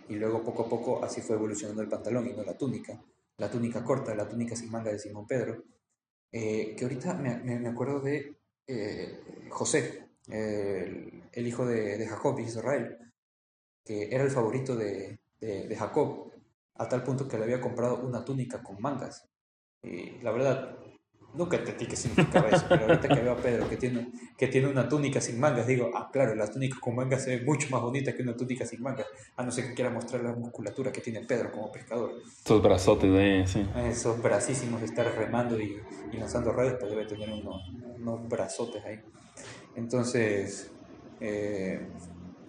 Y luego poco a poco así fue evolucionando el pantalón y no la túnica. La túnica corta, la túnica sin manga de Simón Pedro. que ahorita me, me acuerdo de eh, José, el, hijo de, Jacob y Israel, que era el favorito de, Jacob, a tal punto que le había comprado una túnica con mangas. Y la verdad, nunca entendí qué significaba eso, pero ahorita que veo a Pedro que tiene, que tiene una túnica sin mangas, digo, ah, claro, la túnica con mangas se ve mucho más bonita que una túnica sin mangas, a no ser que quiera mostrar la musculatura que tiene Pedro como pescador. Esos brazotes de sí. Esos bracísimos de estar remando y, lanzando redes, pues debe tener unos, unos brazotes ahí. Entonces, eh,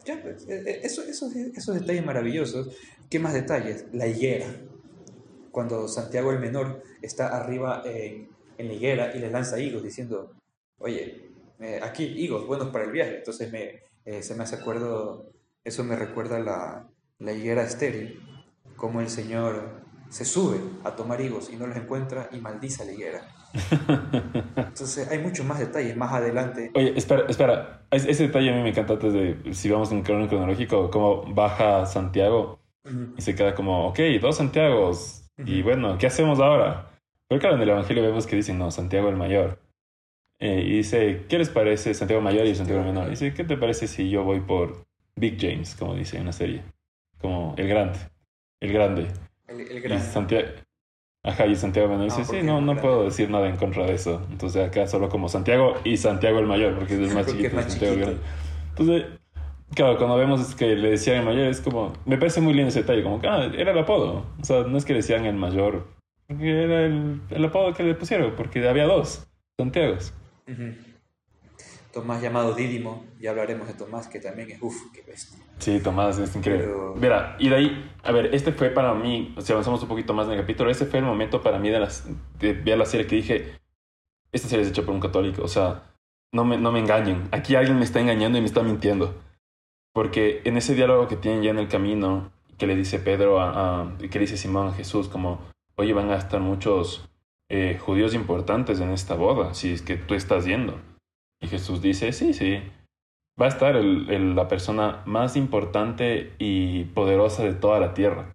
ya, pues, eh, eh, eso, esos, esos detalles maravillosos. ¿Qué más detalles? La higuera. Cuando Santiago el Menor está arriba en en la higuera y le lanza higos diciendo, oye, eh, aquí higos buenos para el viaje. Entonces me, eh, se me hace acuerdo, eso me recuerda la, la higuera estéril, como el Señor se sube a tomar higos y no los encuentra y maldice a la higuera. [laughs] Entonces hay muchos más detalles más adelante. Oye, espera, espera, ese detalle a mí me encanta antes de, si vamos en cronológico, cómo baja Santiago y se queda como, ok, dos Santiagos, Y bueno, ¿qué hacemos ahora? Porque claro, en el Evangelio vemos que dicen, no, Santiago el mayor. Eh, y dice, ¿qué les parece Santiago mayor y Santiago el menor? dice, ¿qué te parece si yo voy por Big James, como dice en la serie? Como el grande. El grande. El, el grande. Y Santiago, ajá, y Santiago menor dice, No, sí, no, el no grande. puedo decir nada en contra de eso. Entonces acá solo como Santiago y Santiago el mayor, porque es el [laughs] más chiquito. más Santiago el chiquito. grande. Entonces, claro, cuando vemos que le decían el mayor, es como, me parece muy lindo ese detalle, como que, ah, era el apodo. O sea, no es que decían el mayor, porque era el, el apodo que le pusieron, porque había dos, Santiagos. Ujú. Tomás llamado Dídimo, ya hablaremos de Tomás, que también es, uff, qué bestia. Sí, Tomás, es increíble. Pero- Mira, y de ahí, a ver, este fue para mí, si avanzamos un poquito más en el capítulo, ese fue el momento para mí de, las, de ver la serie que dije, esta serie es hecha por un católico, o sea, no me, no me engañen, aquí alguien me está engañando y me está mintiendo. Porque en ese diálogo que tienen ya en el camino, que le dice Pedro a, a- que le dice Simón a Jesús, como, oye, van a estar muchos eh, judíos importantes en esta boda, si es que tú estás yendo. Y Jesús dice, sí, sí, va a estar la persona más importante y poderosa de toda la tierra.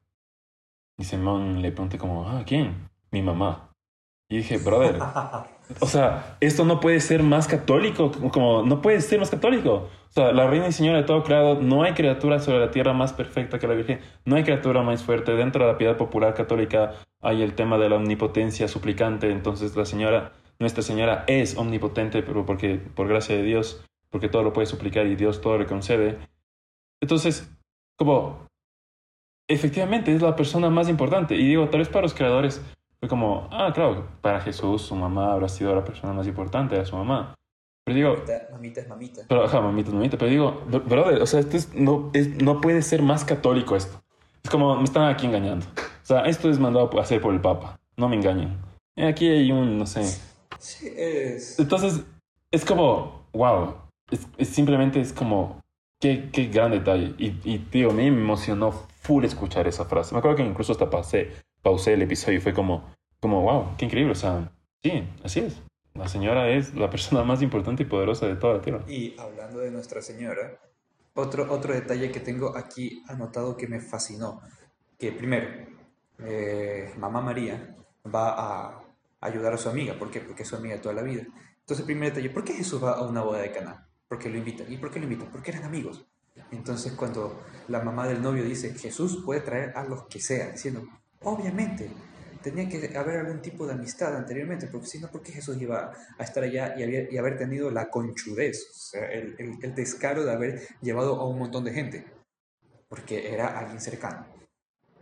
Y Simón le pregunta como, ah, ¿quién? Mi mamá. Y dije, brother, o sea, esto no puede ser más católico, como- como no puede ser más católico. O sea, la reina y señora de todo creado, no hay criatura sobre la tierra más perfecta que la Virgen, no hay criatura más fuerte. Dentro de la piedad popular católica hay el tema de la omnipotencia suplicante, entonces la señora, nuestra señora es omnipotente, pero porque por gracia de Dios, porque todo lo puede suplicar y Dios todo le concede. Entonces, como, efectivamente es la persona más importante. Y digo, tal vez para los creadores fue como, ah, claro, para Jesús su mamá habrá sido la persona más importante, era su mamá. Pero digo, Mamita, mamita es mamita. pero, ajá, mamita, mamita, pero digo, bro- brother, o sea, esto es, no, es, no puede ser más católico esto. Es como, me están aquí engañando. Sea, esto es mandado a hacer por el Papa, no me engañen. Eh, Aquí hay un, no sé. Sí, es... Entonces, es como, wow, es, es simplemente es como, qué, qué gran detalle. Y, y, tío, a mí me emocionó full escuchar esa frase. Me acuerdo que incluso hasta pasé, pausé el episodio y fue como, como, wow, qué increíble. O sea, sí, así es. La señora es la persona más importante y poderosa de toda la tierra. Y hablando de Nuestra Señora, otro, otro detalle que tengo aquí anotado que me fascinó, que primero, eh, Mamá María va a ayudar a su amiga, ¿por qué? Porque es su amiga toda la vida. Entonces, primer detalle, ¿por qué Jesús va a una boda de Caná? Porque lo invitan. ¿Y por qué lo invitan? Porque eran amigos. Entonces, cuando la mamá del novio dice, Jesús puede traer a los que sea, diciendo, obviamente, tenía que haber algún tipo de amistad anteriormente, porque si no, ¿por qué Jesús iba a estar allá y haber, tenido la conchudez, o sea, el descaro de haber llevado a un montón de gente? Porque era alguien cercano.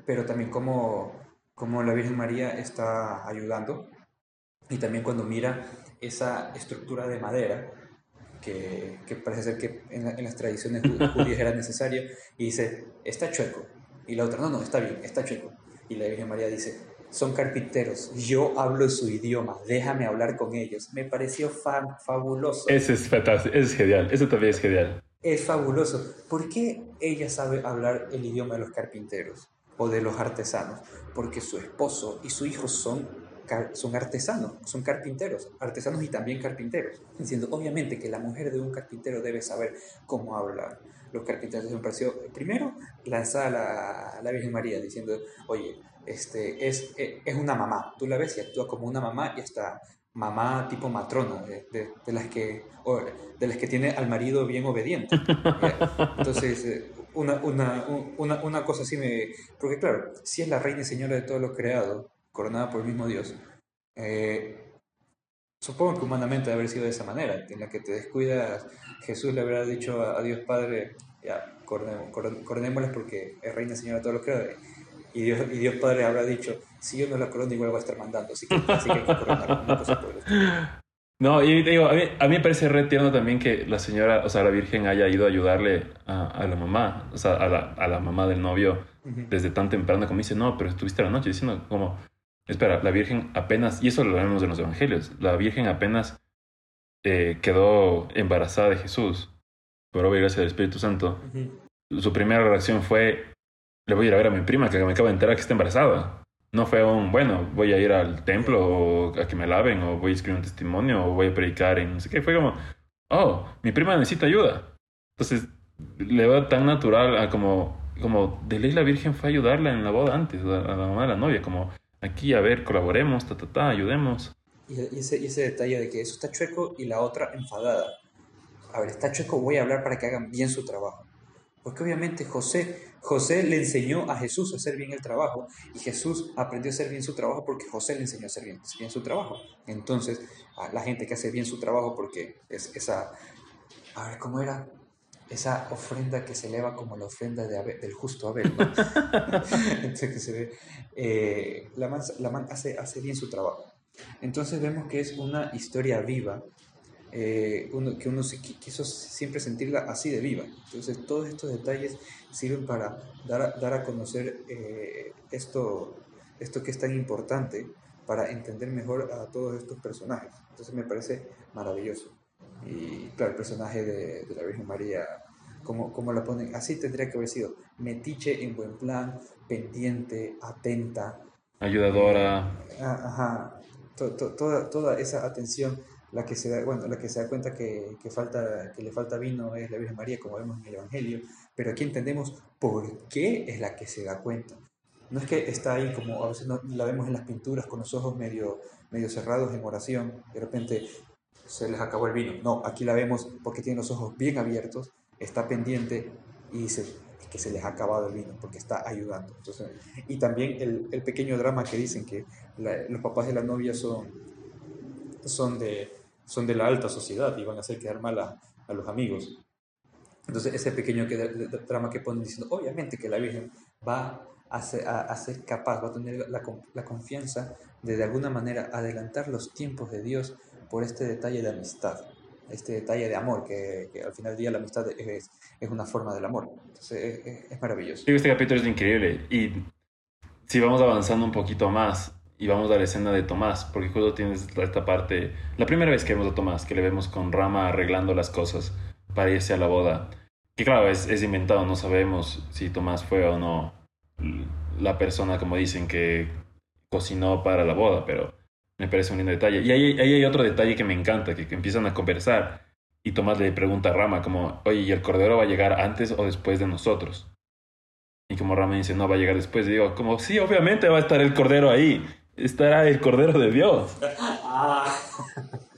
Pero también como, como la Virgen María está ayudando, y también cuando mira esa estructura de madera, que, que parece ser que en, la- en las tradiciones ju- [laughs] judías era necesaria, y dice, está chueco. Y la otra, no, no, está bien, está chueco. Y la Virgen María dice, son carpinteros, yo hablo su idioma, déjame hablar con ellos. Me pareció fa- fabuloso. Ese es fantástico, ese es genial, ese también es genial. Es fabuloso. ¿Por qué ella sabe hablar el idioma de los carpinteros o de los artesanos? Porque su esposo y su hijo son, son artesanos, son carpinteros, artesanos y también carpinteros. Diciendo, obviamente que la mujer de un carpintero debe saber cómo hablar los carpinteros. Me pareció, primero, lanzar a la, la Virgen María diciendo, oye, este, es, es es una mamá. Tú la ves y actúa como una mamá y hasta mamá tipo matrona, de, de- de las que, o de las que tiene al marido bien obediente. ¿ya? [laughs] Entonces, eh, una, una, un- una, una cosa así me... Porque claro, si es la reina y señora de todo lo creado, coronada por el mismo Dios, eh, supongo que humanamente debe haber sido de esa manera, en la que te descuidas, Jesús le habrá dicho a, a Dios Padre, ya, coronémoslas porque es reina y señora de todo lo creado. Y Dios, y Dios Padre habrá dicho, si yo no la corono, igual va a estar mandando, así que, así que hay que coronarla. Una cosa por el. No, y te digo, a mí, a mí me parece re tierno también que la señora, o sea, la Virgen haya ido a ayudarle a, a la mamá, o sea, a la, a la mamá del novio desde tan temprano como dice, no, pero estuviste la noche diciendo como, espera, la Virgen apenas, y eso lo vemos en los evangelios, la Virgen apenas eh, quedó embarazada de Jesús, por obra y gracia del Espíritu Santo, su primera reacción fue, le voy a ir a ver a mi prima que me acaba de enterar que está embarazada. No fue un, bueno, voy a ir al templo o a que me laven o voy a escribir un testimonio o voy a predicar en no sé qué. Fue como, oh, mi prima necesita ayuda. Entonces, le va tan natural a como, como de ley la Virgen fue a ayudarla en la boda antes, a, la mamá de la novia, como aquí, a ver, colaboremos, ta, ta, ta, ayudemos. Y, ese, y ese detalle de que eso está chueco y la otra enfadada. A ver, está chueco, voy a hablar para que hagan bien su trabajo. Porque obviamente José, José le enseñó a Jesús a hacer bien el trabajo y Jesús aprendió a hacer bien su trabajo porque José le enseñó a hacer bien, bien su trabajo. Entonces, a la gente que hace bien su trabajo porque es esa, a ver, ¿cómo era? Esa ofrenda que se eleva como la ofrenda de del justo Abel, ¿no? [laughs] [laughs] Entonces, que se ve, eh, la man, la man hace, hace bien su trabajo. Entonces vemos que es una historia viva eh, uno, que uno quiso siempre sentirla así de viva. Entonces todos estos detalles sirven para dar a, dar a conocer eh, esto, esto que es tan importante para entender mejor a todos estos personajes. Entonces me parece maravilloso. Y claro, el personaje de, de la Virgen María, como, como la ponen, así tendría que haber sido, metiche en buen plan, pendiente, atenta. Ayudadora. Ah, ajá, toda, toda esa atención la que se da, bueno, la que se da cuenta que, que, falta, que le falta vino es la Virgen María, como vemos en el Evangelio, pero aquí entendemos por qué es la que se da cuenta. No es que está ahí como a veces no, la vemos en las pinturas con los ojos medio, medio cerrados en oración, de repente se les acabó el vino. No, aquí la vemos porque tiene los ojos bien abiertos, está pendiente y dice que se les ha acabado el vino porque está ayudando. Entonces, y también el, el pequeño drama que dicen que los papás de la novia son, son de, son de la alta sociedad y van a hacer quedar mal a, a los amigos. Entonces, ese pequeño que, trama que ponen diciendo, obviamente que la Virgen va a ser, a, ser capaz, va a tener la, la, confianza de de alguna manera adelantar los tiempos de Dios por este detalle de amistad, este detalle de amor, que, al final del día la amistad es, es una forma del amor. Entonces, es, es maravilloso. Este capítulo es increíble y si vamos avanzando un poquito más, y vamos a la escena de Tomás, porque justo tienes esta parte, la primera vez que vemos a Tomás, que le vemos con Rama arreglando las cosas para irse a la boda, que claro, es, es inventado, no sabemos si Tomás fue o no la persona, como dicen, que cocinó para la boda, pero me parece un lindo detalle. Y ahí, ahí hay otro detalle que me encanta, que, que, empiezan a conversar y Tomás le pregunta a Rama como, oye, ¿y el cordero va a llegar antes o después de nosotros? Y como Rama dice, no, va a llegar después. Y digo, como, sí, obviamente va a estar el cordero ahí estará el Cordero de Dios.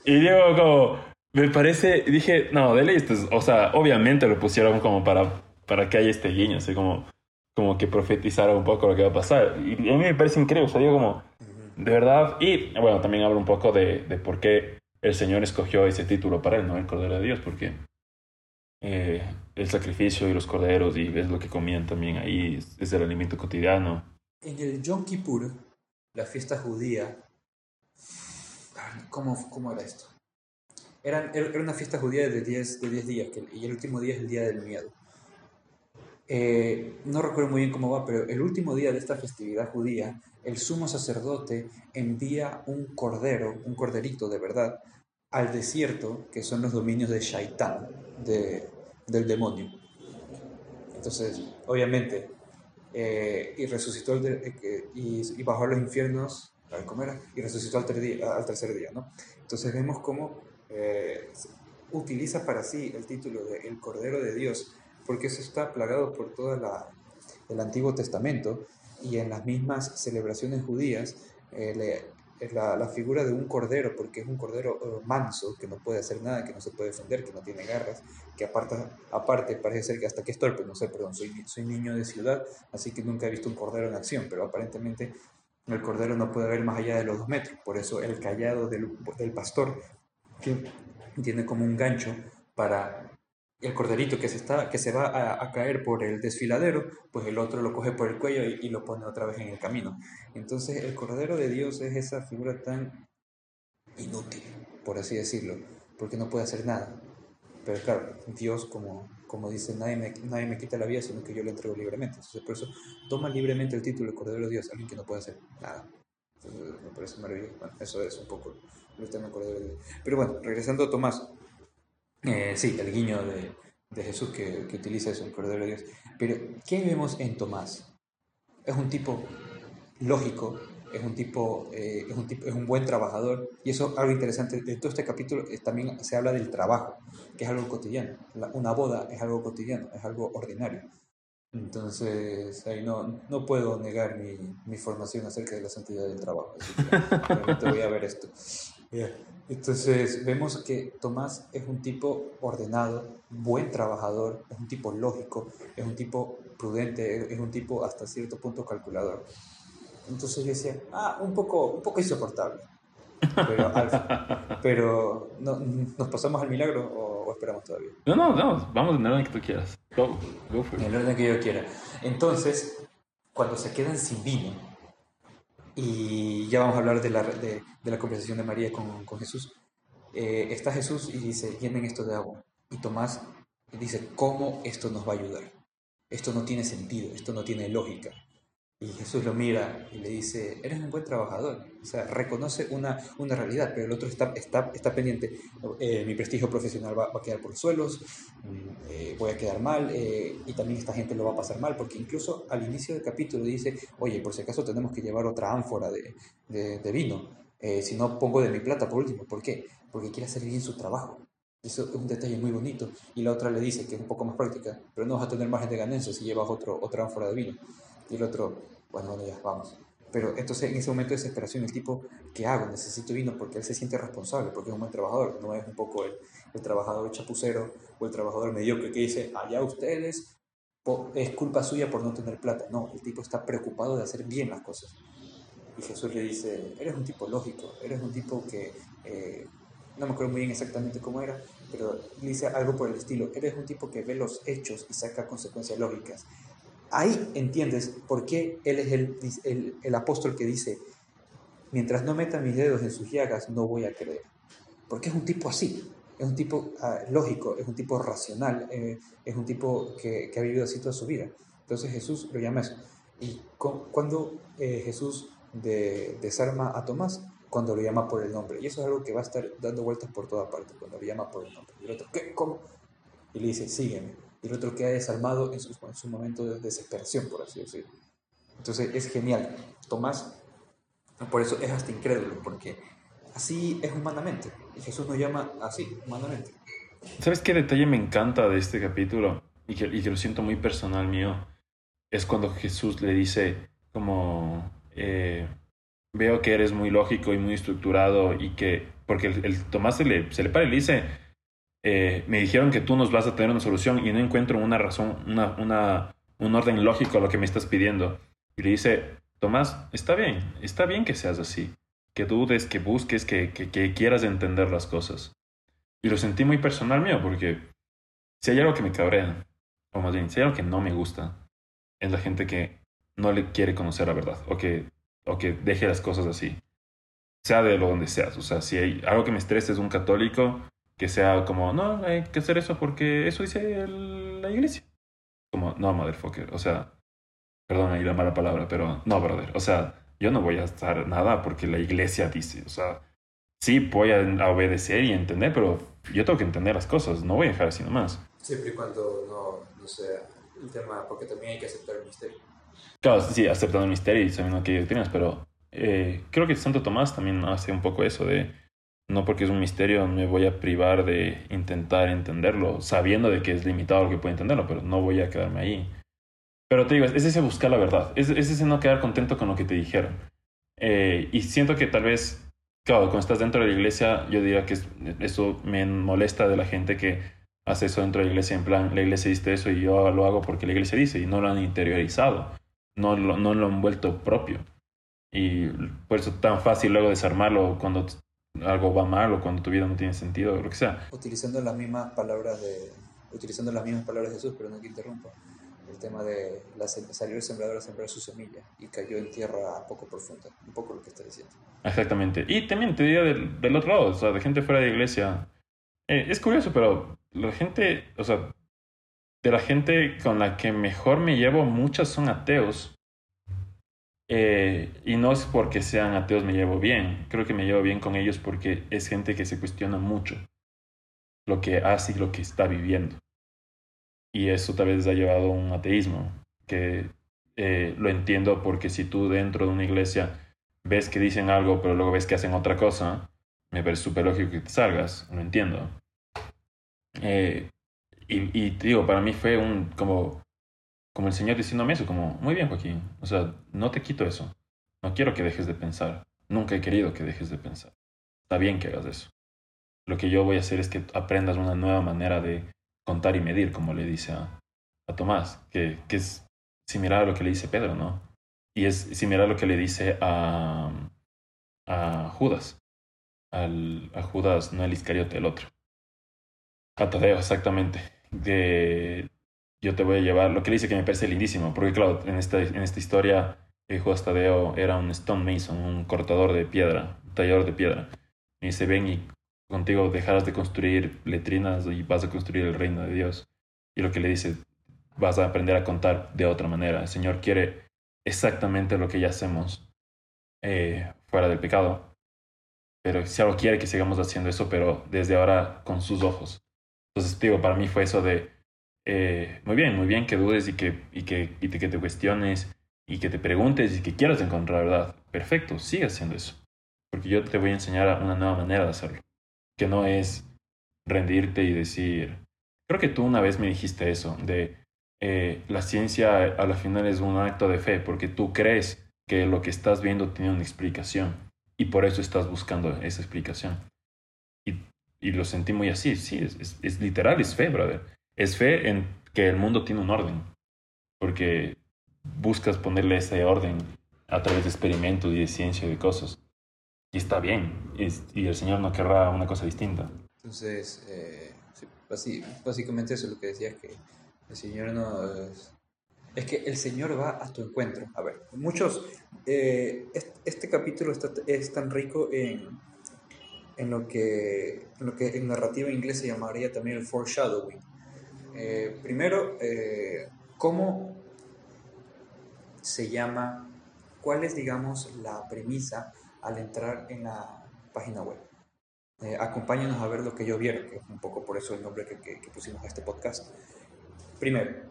Y digo, como, me parece, dije, no, dele esto, o sea, obviamente lo pusieron como para, para que haya este guiño, así como, como que profetizara un poco lo que va a pasar. Y a mí me parece increíble, o sea, digo como, de verdad, y bueno, también hablo un poco de, de por qué el Señor escogió ese título para él, ¿no? El Cordero de Dios, porque eh, el sacrificio y los corderos, y es lo que comían también ahí, es, es el alimento cotidiano. En el Yom Kippur, la fiesta judía. ¿Cómo, cómo era esto? Era, era una fiesta judía de 10 de diez días y el último día es el día del miedo. Eh, no recuerdo muy bien cómo va, pero el último día de esta festividad judía, el sumo sacerdote envía un cordero, un corderito de verdad, al desierto, que son los dominios de Shaitán, de, del demonio. Entonces, obviamente, eh, y resucitó el eh, y, bajó a los infiernos ¿cómo era? y resucitó al, día, al, tercer día. ¿no? Entonces vemos cómo eh, utiliza para sí el título de El Cordero de Dios, porque eso está plagado por todo el Antiguo Testamento y en las mismas celebraciones judías le, es la, la, figura de un cordero, porque es un cordero uh, manso, que no puede hacer nada, que no se puede defender, que no tiene garras, que aparte, aparte parece ser que hasta que es torpe, no sé, perdón, soy, soy niño de ciudad, así que nunca he visto un cordero en acción, pero aparentemente el cordero no puede ver más allá de los dos metros, por eso el callado del, del pastor, que tiene como un gancho para el corderito que se, está, que se va a, caer por el desfiladero, pues el otro lo coge por el cuello y, lo pone otra vez en el camino. Entonces el cordero de Dios es esa figura tan inútil, por así decirlo, porque no puede hacer nada. Pero claro, Dios, como, como dice, nadie me, nadie me quita la vida, sino que yo le entrego libremente. Entonces por eso toma libremente el título de cordero de Dios, alguien que no puede hacer nada. Entonces, me parece maravilloso. Eso es un poco el tema del cordero de Dios. Pero bueno, regresando a Tomás. Eh, sí, el guiño de, Jesús que, utiliza eso, el Cordero de Dios. Pero, ¿qué vemos en Tomás? Es un tipo lógico, es un tipo, eh, es un es buen trabajador. Y eso algo interesante. De todo este capítulo es, también se habla del trabajo, que es algo cotidiano. una boda es algo cotidiano, es algo ordinario. Entonces, ahí no, no puedo negar mi, mi formación acerca de la santidad del trabajo. Así que [laughs] voy a ver esto. Entonces, vemos que Tomás es un tipo ordenado, buen trabajador, es un tipo lógico, es un tipo prudente, es un tipo hasta cierto punto calculador. Entonces yo decía, ah, un poco, un poco insoportable. Pero, [laughs] pero no, ¿nos pasamos al milagro o, esperamos todavía? No, no, no, vamos en el orden que tú quieras. Go, go En el orden que yo quiera. Entonces, cuando se quedan sin vino, y ya vamos a hablar de la, de, la conversación de María con, con Jesús, eh, está Jesús y dice, llenen esto de agua. Y Tomás dice, ¿cómo esto nos va a ayudar? Esto no tiene sentido, esto no tiene lógica. Y Jesús lo mira y le dice, eres un buen trabajador. O sea, reconoce una, una realidad, pero el otro está, está, está pendiente. Eh, mi prestigio profesional va, a quedar por los suelos, mm, eh, voy a quedar mal eh, y también esta gente lo va a pasar mal, porque incluso al inicio del capítulo dice, oye, por si acaso tenemos que llevar otra ánfora de, de, de vino. si no, pongo de mi plata por último. ¿Por qué? Porque quiere hacer bien su trabajo. Eso es un detalle muy bonito. Y la otra le dice que es un poco más práctica, pero no vas a tener margen de ganancia si llevas otro, otra ánfora de vino. Y el otro, bueno, ya, vamos. Pero entonces en ese momento de desesperación, el tipo, ¿qué hago? Necesito vino porque él se siente responsable, porque es un buen trabajador, no es un poco el, el trabajador chapucero o el trabajador mediocre que dice, allá ustedes, es culpa suya por no tener plata. No, el tipo está preocupado de hacer bien las cosas. Y Jesús le dice, eres un tipo lógico, eres un tipo que, eh, no me acuerdo muy bien exactamente cómo era, pero le dice algo por el estilo, eres un tipo que ve los hechos y saca consecuencias lógicas ahí entiendes por qué él es el, el, apóstol que dice, mientras no meta mis dedos en sus llagas, no voy a creer. Porque es un tipo así, es un tipo ah, lógico, es un tipo racional, eh, es un tipo que, ha vivido así toda su vida. Entonces Jesús lo llama eso. Y cuando eh, Jesús de, desarma a Tomás, cuando lo llama por el nombre. Y eso es algo que va a estar dando vueltas por toda parte, cuando lo llama por el nombre. Y el otro, ¿qué? ¿Cómo? Y le dice, sígueme y el otro queda desarmado en su, en su momento de desesperación, por así decirlo. Entonces es genial. Tomás, por eso es hasta incrédulo, porque así es humanamente. Y Jesús nos llama así, humanamente. ¿Sabes qué detalle me encanta de este capítulo? Y que, y que lo siento muy personal mío. Es cuando Jesús le dice como... Eh, veo que eres muy lógico y muy estructurado y que... Porque el, Tomás se le, se le para eh, me dijeron que tú nos vas a tener una solución y no encuentro una razón, una, una, un orden lógico a lo que me estás pidiendo. Y le dice, Tomás, está bien, está bien que seas así, que dudes, que busques, que, que, quieras entender las cosas. Y lo sentí muy personal mío, porque si hay algo que me cabrea, o más bien, si hay algo que no me gusta, es la gente que no le quiere conocer la verdad, o que, o que deje las cosas así. Sea de lo donde seas. O sea, si hay algo que me estresa es un católico que sea como, no, hay que hacer eso porque eso dice la iglesia. Como, no, motherfucker, o sea, perdón ahí la mala palabra, pero no, brother, o sea, yo no voy a estar nada porque la iglesia dice, o sea, sí voy a obedecer y entender, pero yo tengo que entender las cosas, no voy a dejar así nomás. Siempre y cuando no, no sea el tema, porque también hay que aceptar el misterio. Claro, sí, aceptando el misterio y sabiendo que tienes, pero eh, creo que Santo Tomás también hace un poco eso de no porque es un misterio me voy a privar de intentar entenderlo, sabiendo de que es limitado lo que puedo entenderlo, pero no voy a quedarme ahí. Pero te digo, es ese buscar la verdad, es, ese no quedar contento con lo que te dijeron. Eh, y siento que tal vez, claro, cuando estás dentro de la iglesia, yo diría que eso me molesta de la gente que hace eso dentro de la iglesia, en plan, la iglesia dice eso y yo lo hago porque la iglesia dice, y no lo han interiorizado, no lo, no lo han vuelto propio. Y por eso es tan fácil luego desarmarlo cuando algo va mal o cuando tu vida no tiene sentido o lo que sea. Utilizando las mismas palabras de, utilizando las mismas palabras de Jesús, pero no que interrumpa. El tema de la, salió el sembrador a sembrar su semilla y cayó en tierra poco profunda, un poco lo que está diciendo. Exactamente. Y también te diría del, del otro lado, o sea, de gente fuera de iglesia. Eh, es curioso, pero la gente, o sea, de la gente con la que mejor me llevo, muchas son ateos eh, y no es porque sean ateos me llevo bien, creo que me llevo bien con ellos porque es gente que se cuestiona mucho lo que hace y lo que está viviendo. Y eso tal vez ha llevado a un ateísmo, que eh, lo entiendo porque si tú dentro de una iglesia ves que dicen algo pero luego ves que hacen otra cosa, me parece súper lógico que te salgas, lo entiendo. Eh, y, y digo, para mí fue un como como el Señor diciéndome eso, como, muy bien Joaquín, o sea, no te quito eso, no quiero que dejes de pensar, nunca he querido que dejes de pensar, está bien que hagas eso. Lo que yo voy a hacer es que aprendas una nueva manera de contar y medir, como le dice a, a Tomás, que, que es similar a lo que le dice Pedro, ¿no? Y es similar a lo que le dice a, a Judas, al, a Judas, no el Iscariote, el otro. A Tadeo, exactamente. De, yo te voy a llevar, lo que le dice que me parece lindísimo, porque claro, en esta, en esta historia, eh, Judas Tadeo era un stonemason, un cortador de piedra, un tallador de piedra. Y dice, ven y contigo dejarás de construir letrinas y vas a construir el reino de Dios. Y lo que le dice, vas a aprender a contar de otra manera. El Señor quiere exactamente lo que ya hacemos eh, fuera del pecado. Pero si algo quiere que sigamos haciendo eso, pero desde ahora con sus ojos. Entonces, digo, para mí fue eso de, eh, muy bien, muy bien que dudes y que, y que, y que te cuestiones y que te preguntes y que quieras encontrar verdad. Perfecto, sigue haciendo eso. Porque yo te voy a enseñar una nueva manera de hacerlo. Que no es rendirte y decir, creo que tú una vez me dijiste eso, de eh, la ciencia a la final es un acto de fe, porque tú crees que lo que estás viendo tiene una explicación y por eso estás buscando esa explicación. Y, y lo sentí muy así, sí, es, es, literal, es fe, brother. Es fe en que el mundo tiene un orden, porque buscas ponerle ese orden a través de experimentos y de ciencia y de cosas. Y está bien, y el Señor no querrá una cosa distinta. Entonces, eh, básicamente eso es lo que decías, que el Señor no... Es, es que el Señor va a tu encuentro. A ver, muchos... Eh, este, capítulo está, es tan rico en, en, lo que, en lo que en narrativa inglesa llamaría también el foreshadowing. Eh, primero, eh, ¿cómo se llama? ¿Cuál es, digamos, la premisa al entrar en la página web? acompáñanos a ver lo que yo vieron, que es un poco por eso el nombre que, que pusimos a este podcast. Primero,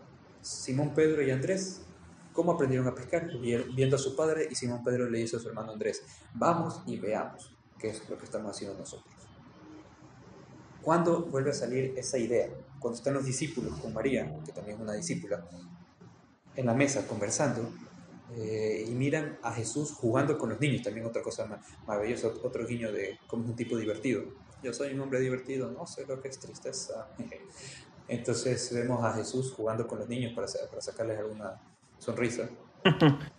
Simón Pedro y Andrés, ¿cómo aprendieron a pescar? Viendo a su padre y Simón Pedro le dice a su hermano Andrés, vamos y veamos qué es lo que estamos haciendo nosotros. ¿Cuándo vuelve a salir esa idea? Cuando están los discípulos con María, que también es una discípula, en la mesa conversando eh, y miran a Jesús jugando con los niños, también otra cosa maravillosa, otro guiño de cómo es un tipo divertido. Yo soy un hombre divertido, no sé lo que es tristeza. [laughs] Entonces vemos a Jesús jugando con los niños para, para sacarles alguna sonrisa. [laughs]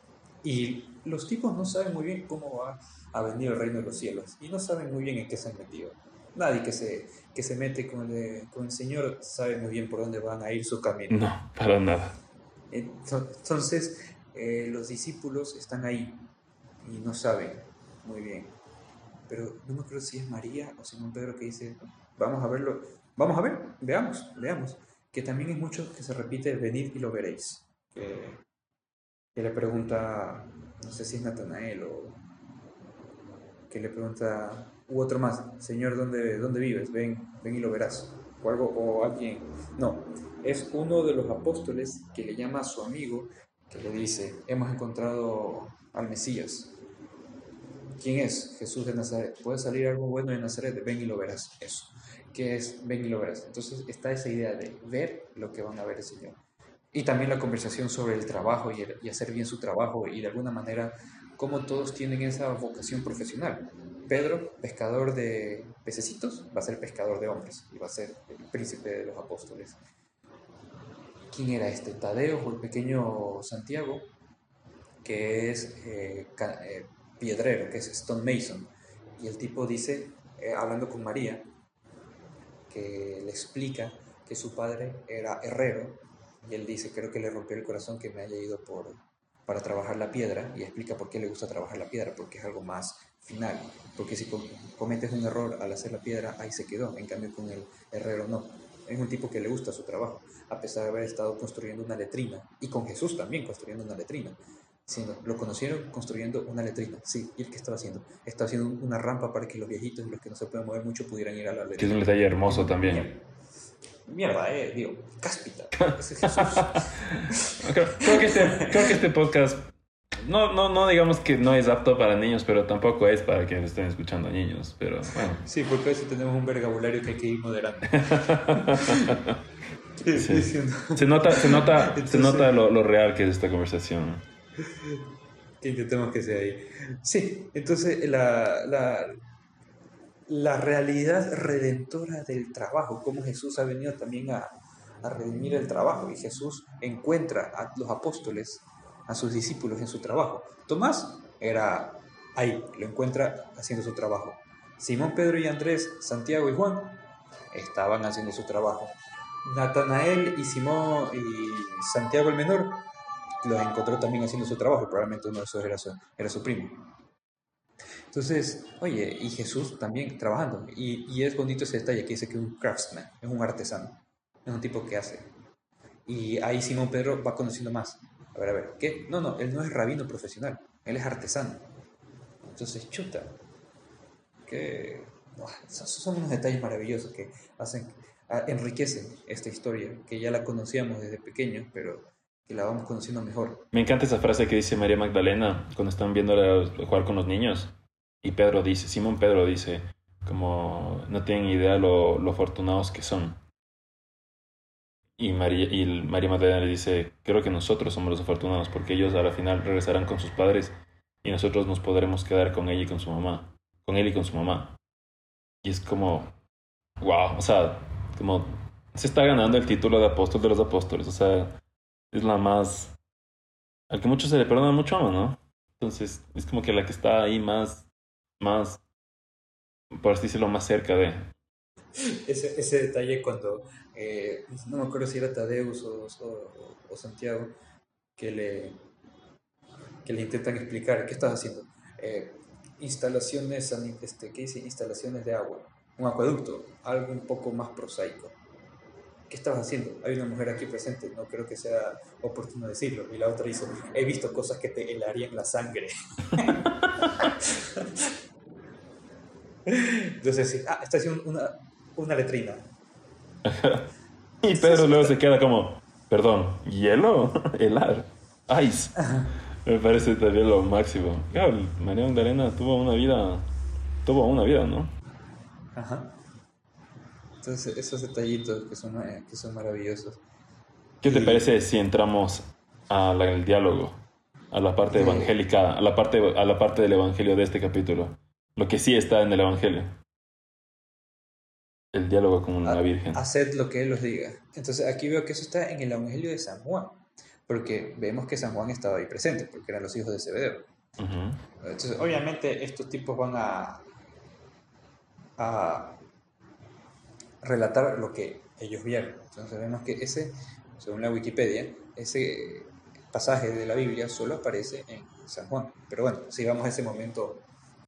Y los tipos no saben muy bien cómo va a venir el reino de los cielos y no saben muy bien en qué se han metido. Nadie que se, que se mete con el, con el Señor sabe muy bien por dónde van a ir su camino. No, para nada. Entonces, eh, los discípulos están ahí y no saben muy bien. Pero no me acuerdo si es María o Simón Pedro que dice, vamos a verlo, Vamos a ver, veamos, veamos. Que también es mucho que se repite, venid y lo veréis. Que, le pregunta, no sé si es Natanael o que le pregunta, u otro más, Señor, ¿dónde, dónde vives? Ven, ven y lo verás. O algo, o alguien. No, es uno de los apóstoles que le llama a su amigo, que le dice, hemos encontrado al Mesías. ¿Quién es? Jesús de Nazaret. Puede salir algo bueno de Nazaret, ven y lo verás. Eso que es ven y lo verás. Entonces está esa idea de ver lo que van a ver el Señor. Y también la conversación sobre el trabajo y, hacer bien su trabajo y de alguna manera cómo todos tienen esa vocación profesional. Pedro, pescador de pececitos, va a ser pescador de hombres y va a ser el príncipe de los apóstoles. ¿Quién era este? Tadeo o el pequeño Santiago, que es eh, eh, piedrero, que es Stone Mason. Y el tipo dice, eh, hablando con María, que le explica que su padre era herrero y él dice, creo que le rompió el corazón que me haya ido por, para trabajar la piedra y explica por qué le gusta trabajar la piedra, porque es algo más final, porque si cometes un error al hacer la piedra, ahí se quedó, en cambio con el herrero no. Es un tipo que le gusta su trabajo, a pesar de haber estado construyendo una letrina, y con Jesús también construyendo una letrina. Sino, lo conocieron construyendo una letrina. Sí, ¿y el que estaba haciendo? Estaba haciendo una rampa para que los viejitos y los que no se pueden mover mucho pudieran ir a la letrina. Que es un detalle hermoso también. Mierda, eh, digo, cáspita. [laughs] Ese Jesús. [laughs] creo, que este, creo que este podcast no, no, no digamos que no es apto para niños, pero tampoco es para quienes estén escuchando a niños, pero bueno. Sí, porque a veces tenemos un vocabulario que hay que ir moderando. [laughs] Se nota, se nota, se nota lo, lo, real que es esta conversación. Que intentemos que sea ahí. Sí, entonces la, la, la realidad redentora del trabajo, como Jesús ha venido también a, a redimir el trabajo y Jesús encuentra a los apóstoles, a sus discípulos en su trabajo. Tomás era ahí, lo encuentra haciendo su trabajo. Simón, Pedro y Andrés, Santiago y Juan estaban haciendo su trabajo. Natanael y Simón y Santiago el menor los encontró también haciendo su trabajo, probablemente uno de esos era su, primo. Entonces, oye, y Jesús también trabajando. Y, y, es bonito ese detalle que dice que es un craftsman, es un artesano, es un tipo que hace. Y ahí Simón Pedro va conociendo más. A ver, a ver, ¿qué? No, no, él no es rabino profesional, él es artesano. Entonces, chuta, que son unos detalles maravillosos que hacen, ah, enriquecen esta historia, que ya la conocíamos desde pequeños, pero que la vamos conociendo mejor. Me encanta esa frase que dice María Magdalena cuando están viendo jugar con los niños. Y Pedro dice, Simón Pedro dice, como no tienen idea lo, lo afortunados que son. Y María, y María Magdalena le dice, creo que nosotros somos los afortunados porque ellos a la final regresarán con sus padres y nosotros nos podremos quedar con ella y con su mamá, con él y con su mamá. Y es como, wow, o sea, como se está ganando el título de apóstol de los apóstoles, o sea, es la más, al que muchos se le perdona mucho ¿no? Entonces, es como que la que está ahí más, más, por así decirlo, más cerca de. Ese, ese detalle cuando, eh, no me acuerdo si era Tadeus o, o Santiago, que le, que le intentan explicar, ¿qué estás haciendo? Eh, instalaciones, este, ¿qué dice? Instalaciones de agua, un acueducto, algo un poco más prosaico. ¿Qué estabas haciendo? Hay una mujer aquí presente, no creo que sea oportuno decirlo. Y la otra dice, he visto cosas que te helarían la sangre. [laughs] Entonces, sí, ah, está haciendo una, una letrina. [laughs] y Pedro luego se queda como, perdón, hielo, [laughs] helar, ice. Me parece también lo máximo. Claro, María Magdalena tuvo una vida, tuvo una vida, ¿no? Ajá. Entonces, esos detallitos que son, eh, que son maravillosos. ¿Qué te parece si entramos al diálogo, a la parte evangélica, a la parte, a la parte del evangelio de este capítulo? Lo que sí está en el evangelio. El diálogo con la Virgen. Haced lo que Él os diga. Entonces, aquí veo que eso está en el evangelio de San Juan porque vemos que San Juan estaba ahí presente, porque eran los hijos de Zebedeo. Entonces, obviamente, estos tipos van a, a relatar lo que ellos vieron. Entonces, vemos que ese, según la Wikipedia, ese pasaje de la Biblia solo aparece en San Juan. Pero bueno, sigamos a ese momento.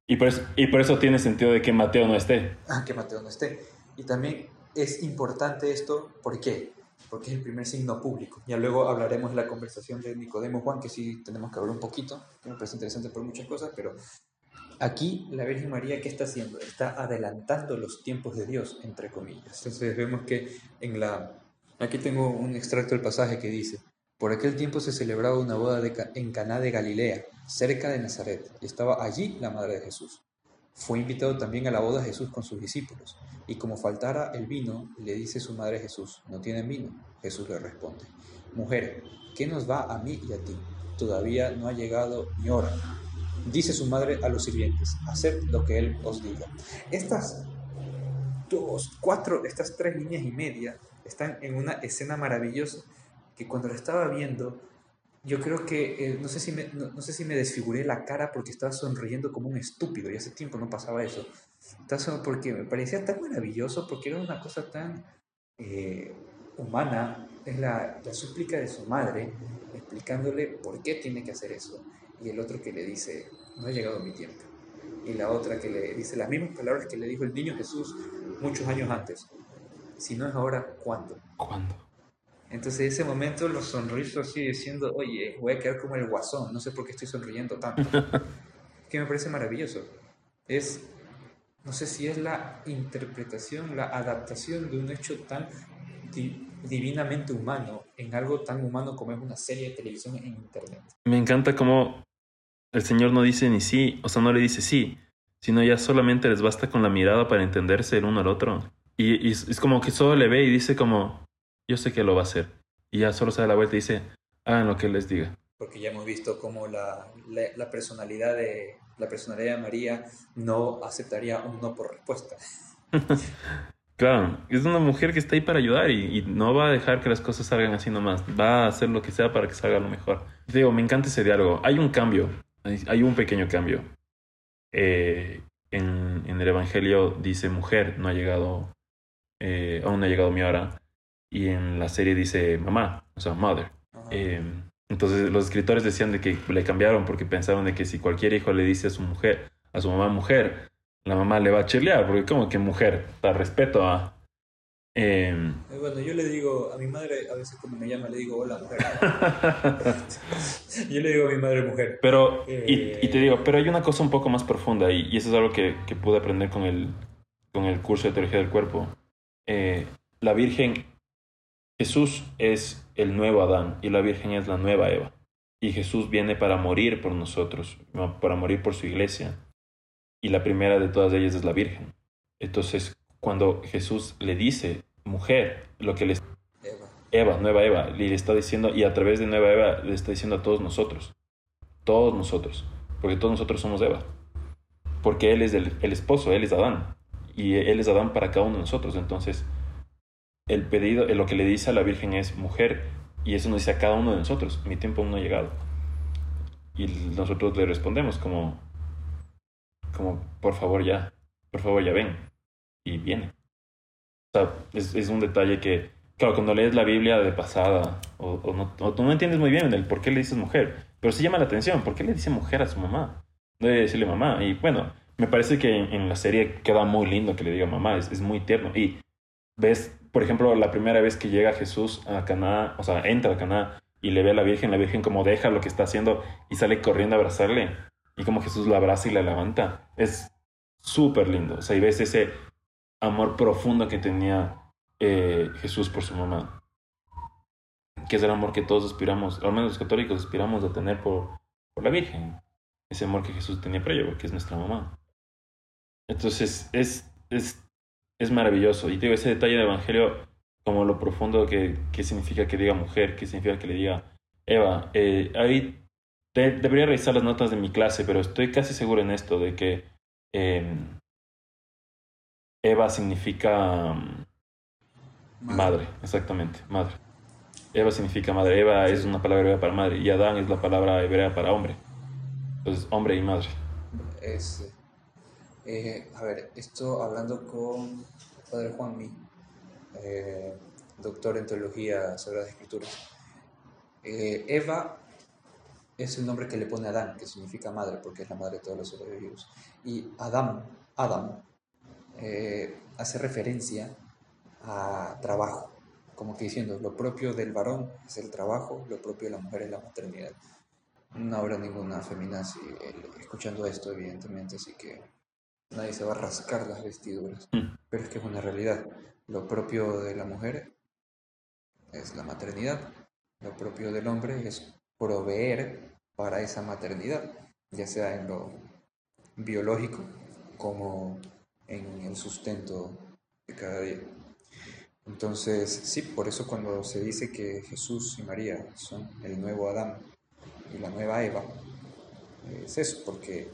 Y por, eso, y por eso tiene sentido de que Mateo no esté. Ah, que Mateo no esté. Y también es importante esto, ¿por qué? porque es el primer signo público. Ya luego hablaremos de la conversación de Nicodemo Juan, que sí tenemos que hablar un poquito, que me parece interesante por muchas cosas, pero aquí la Virgen María, ¿qué está haciendo? Está adelantando los tiempos de Dios, entre comillas. Entonces vemos que en la... Aquí tengo un extracto del pasaje que dice, por aquel tiempo se celebraba una boda en Caná de Galilea, cerca de Nazaret, y estaba allí la madre de Jesús. Fue invitado también a la boda Jesús con sus discípulos, y como faltara el vino, le dice su madre Jesús, ¿no tienen vino? Jesús le responde, Mujer, ¿qué nos va a mí y a ti? Todavía no ha llegado mi hora. Dice su madre a los sirvientes, haced lo que él os diga. Estas dos, cuatro, estas tres líneas y media están en una escena maravillosa que cuando la estaba viendo yo creo que, eh, no, sé si me, no, sé si me desfiguré la cara porque estaba sonriendo como un estúpido y hace tiempo no pasaba eso. Estaba porque me parecía tan maravilloso, porque era una cosa tan eh, humana. Es la, la súplica de su madre explicándole por qué tiene que hacer eso. Y el otro que le dice, no ha llegado mi tiempo. Y la otra que le dice las mismas palabras que le dijo el niño Jesús muchos años antes. Si no es ahora, ¿cuándo? ¿Cuándo? Entonces, en ese momento los sonriso así diciendo, oye, voy a quedar como el guasón, no sé por qué estoy sonriendo tanto. [laughs] que me parece maravilloso. Es, no sé si es la interpretación, la adaptación de un hecho tan divinamente humano en algo tan humano como es una serie de televisión en Internet. Me encanta cómo el Señor no dice ni sí, o sea, no le dice sí, sino ya solamente les basta con la mirada para entenderse el uno al otro. Y, y es como que solo le ve y dice como, yo sé que lo va a hacer. Y ya solo se da la vuelta y dice, hagan lo que les diga. Porque ya hemos visto cómo la, la, la personalidad de la personalidad de María no aceptaría un no por respuesta. [laughs] [laughs] Claro, es una mujer que está ahí para ayudar y, y, no va a dejar que las cosas salgan así nomás. Va a hacer lo que sea para que salga lo mejor. Digo, me encanta ese diálogo. Hay un cambio, hay, hay un pequeño cambio. Eh, en, en, el Evangelio dice mujer, no ha llegado, eh, aún no ha llegado mi hora. Y en la serie dice mamá, o sea, mother. Eh, entonces los escritores decían de que le cambiaron porque pensaban de que si cualquier hijo le dice a su mujer, a su mamá mujer, la mamá le va a chilear, porque como que mujer, da respeto a... Eh... Bueno, yo le digo a mi madre, a veces cuando me llama le digo hola mujer. [laughs] yo le digo a mi madre mujer. Pero, eh... y, y, te digo, pero hay una cosa un poco más profunda y, y eso es algo que, que, pude aprender con el, con el curso de teología del cuerpo. Eh, la Virgen, Jesús es el nuevo Adán y la Virgen es la nueva Eva. Y Jesús viene para morir por nosotros, para morir por su iglesia y la primera de todas ellas es la Virgen. Entonces, cuando Jesús le dice, mujer, lo que le Eva. Eva, nueva Eva, le está diciendo, y a través de nueva Eva le está diciendo a todos nosotros, todos nosotros, porque todos nosotros somos Eva, porque Él es el, el esposo, Él es Adán, y Él es Adán para cada uno de nosotros. Entonces, el pedido, lo que le dice a la Virgen es mujer, y eso nos dice a cada uno de nosotros, mi tiempo aún no ha llegado. Y nosotros le respondemos como, como, por favor ya, por favor ya ven. Y viene. O sea, es, es un detalle que, claro, cuando lees la Biblia de pasada, o, o, no, o, tú no entiendes muy bien el por qué le dices mujer, pero sí llama la atención, ¿por qué le dice mujer a su mamá? Debe decirle mamá. Y bueno, me parece que en, en la serie queda muy lindo que le diga mamá, es, es, muy tierno. Y ves, por ejemplo, la primera vez que llega Jesús a Caná, o sea, entra a Caná y le ve a la Virgen, la Virgen como deja lo que está haciendo y sale corriendo a abrazarle y como Jesús la abraza y la levanta. Es súper lindo. O sea, y ves ese amor profundo que tenía eh, Jesús por su mamá. Que es el amor que todos aspiramos, al menos los católicos aspiramos a tener por, por la Virgen. Ese amor que Jesús tenía por ella, porque es nuestra mamá. Entonces, es, es, es maravilloso. Y te digo, ese detalle del Evangelio, como lo profundo que, que significa que diga mujer, que significa que le diga Eva. Eh, ahí de, debería revisar las notas de mi clase, pero estoy casi seguro en esto de que eh, Eva significa um, madre. madre. exactamente, madre. Eva significa madre. Eva es una palabra hebrea para madre y Adán es la palabra hebrea para hombre. Entonces, hombre y madre. Es, eh, a ver, esto hablando con el padre Juanmi, eh, doctor en teología Sagradas Escrituras. Eh, Eva es el nombre que le pone Adán, que significa madre, porque es la madre de todos los seres vivos. Y Adam, Adam, eh, hace referencia a trabajo, como que diciendo, lo propio del varón es el trabajo, lo propio de la mujer es la maternidad. No habrá ninguna femina escuchando esto, evidentemente, así que nadie se va a rascar las vestiduras. Mm. Pero es que es una realidad. Lo propio de la mujer es la maternidad, lo propio del hombre es proveer para esa maternidad, ya sea en lo biológico como en el sustento de cada día. Entonces, sí, por eso cuando se dice que Jesús y María son el nuevo Adán y la nueva Eva, es eso, porque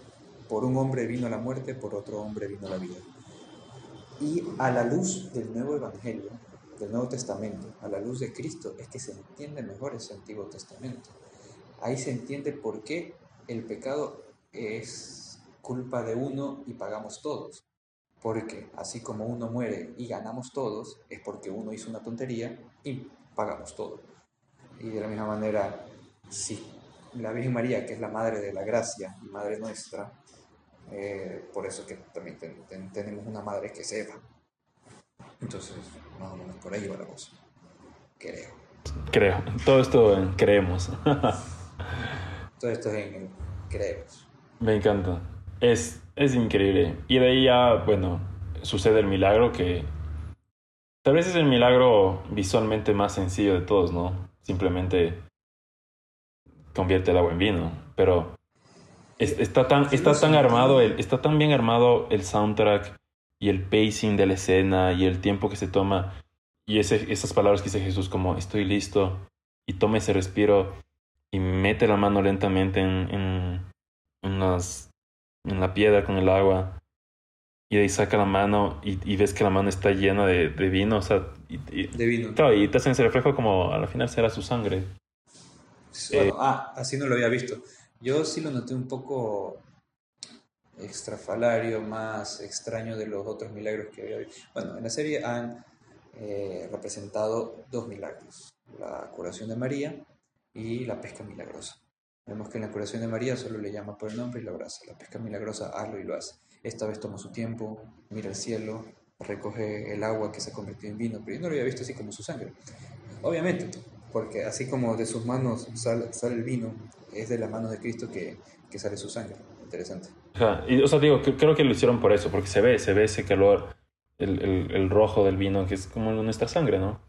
por un hombre vino la muerte, por otro hombre vino la vida. Y a la luz del nuevo Evangelio, del Nuevo Testamento, a la luz de Cristo, es que se entiende mejor ese Antiguo Testamento ahí se entiende por qué el pecado es culpa de uno y pagamos todos. Porque así como uno muere y ganamos todos, es porque uno hizo una tontería y pagamos todo. Y de la misma manera, si la Virgen María, que es la Madre de la Gracia y Madre nuestra, eh, por eso que también ten, ten, tenemos una Madre que es Eva. Entonces, más o menos por ahí va la cosa. Creo. Creo. Todo esto creemos. [laughs] Todo esto es en creemos. Me encanta. Es, es increíble. Y de ahí ya, bueno, sucede el milagro que tal vez es el milagro visualmente más sencillo de todos, ¿no? Simplemente convierte el agua en vino. Pero está tan, está tan armado, el, está tan bien armado el soundtrack y el pacing de la escena y el tiempo que se toma. y ese, esas palabras que dice Jesús como estoy listo y toma ese respiro y mete la mano lentamente en, en, en la piedra con el agua y de ahí saca la mano y, y ves que la mano está llena de, de vino, o sea, y, de vino. Claro, y te hacen ese reflejo como al final será su sangre. Eh, ah, así no lo había visto. Yo sí lo noté un poco extrafalario, más extraño de los otros milagros que había. Bueno, en la serie han eh, representado dos milagros, la curación de María y la pesca milagrosa. Vemos que en la curación de María solo le llama por el nombre y lo abraza. La pesca milagrosa hazlo y lo hace. Esta vez toma su tiempo, mira el cielo, recoge el agua que se ha convertido en vino, pero yo no lo había visto así como su sangre. Obviamente, porque así como de sus manos sale, el vino, es de las manos de Cristo que, que sale su sangre. Interesante. Y, o sea, digo, creo que lo hicieron por eso, porque se ve, se ve ese calor, el, el, el rojo del vino, que es como nuestra sangre, ¿no?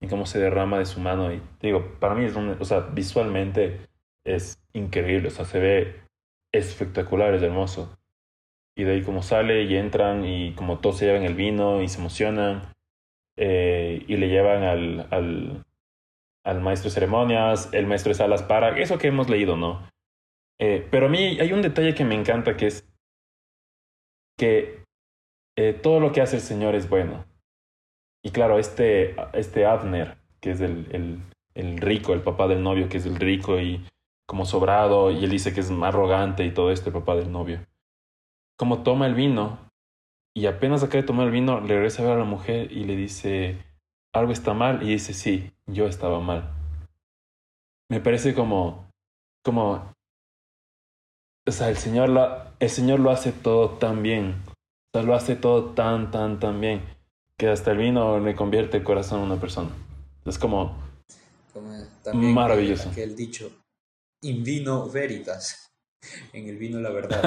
Y cómo se derrama de su mano. Y digo, para mí es un, o sea, visualmente es increíble, o sea, se ve espectacular, es hermoso. Y de ahí como sale y entran y como todos se llevan el vino y se emocionan eh, y le llevan al, al, al, maestro de ceremonias, el maestro de salas para, eso que hemos leído, ¿no? Eh, pero a mí hay un detalle que me encanta que es que eh, todo lo que hace el Señor es bueno. Y claro, este, este Abner, que es el, el, el rico, el papá del novio, que es el rico y como sobrado, y él dice que es arrogante y todo este papá del novio. Como toma el vino, y apenas acaba de tomar el vino, le regresa a ver a la mujer y le dice, algo está mal, y dice, sí, yo estaba mal. Me parece como, como, o sea, el Señor lo, el Señor lo hace todo tan bien, o sea, lo hace todo tan, tan, tan bien, que hasta el vino le convierte el corazón a una persona. Es como, como maravilloso. Que el dicho, in vino veritas, [laughs] en el vino la verdad.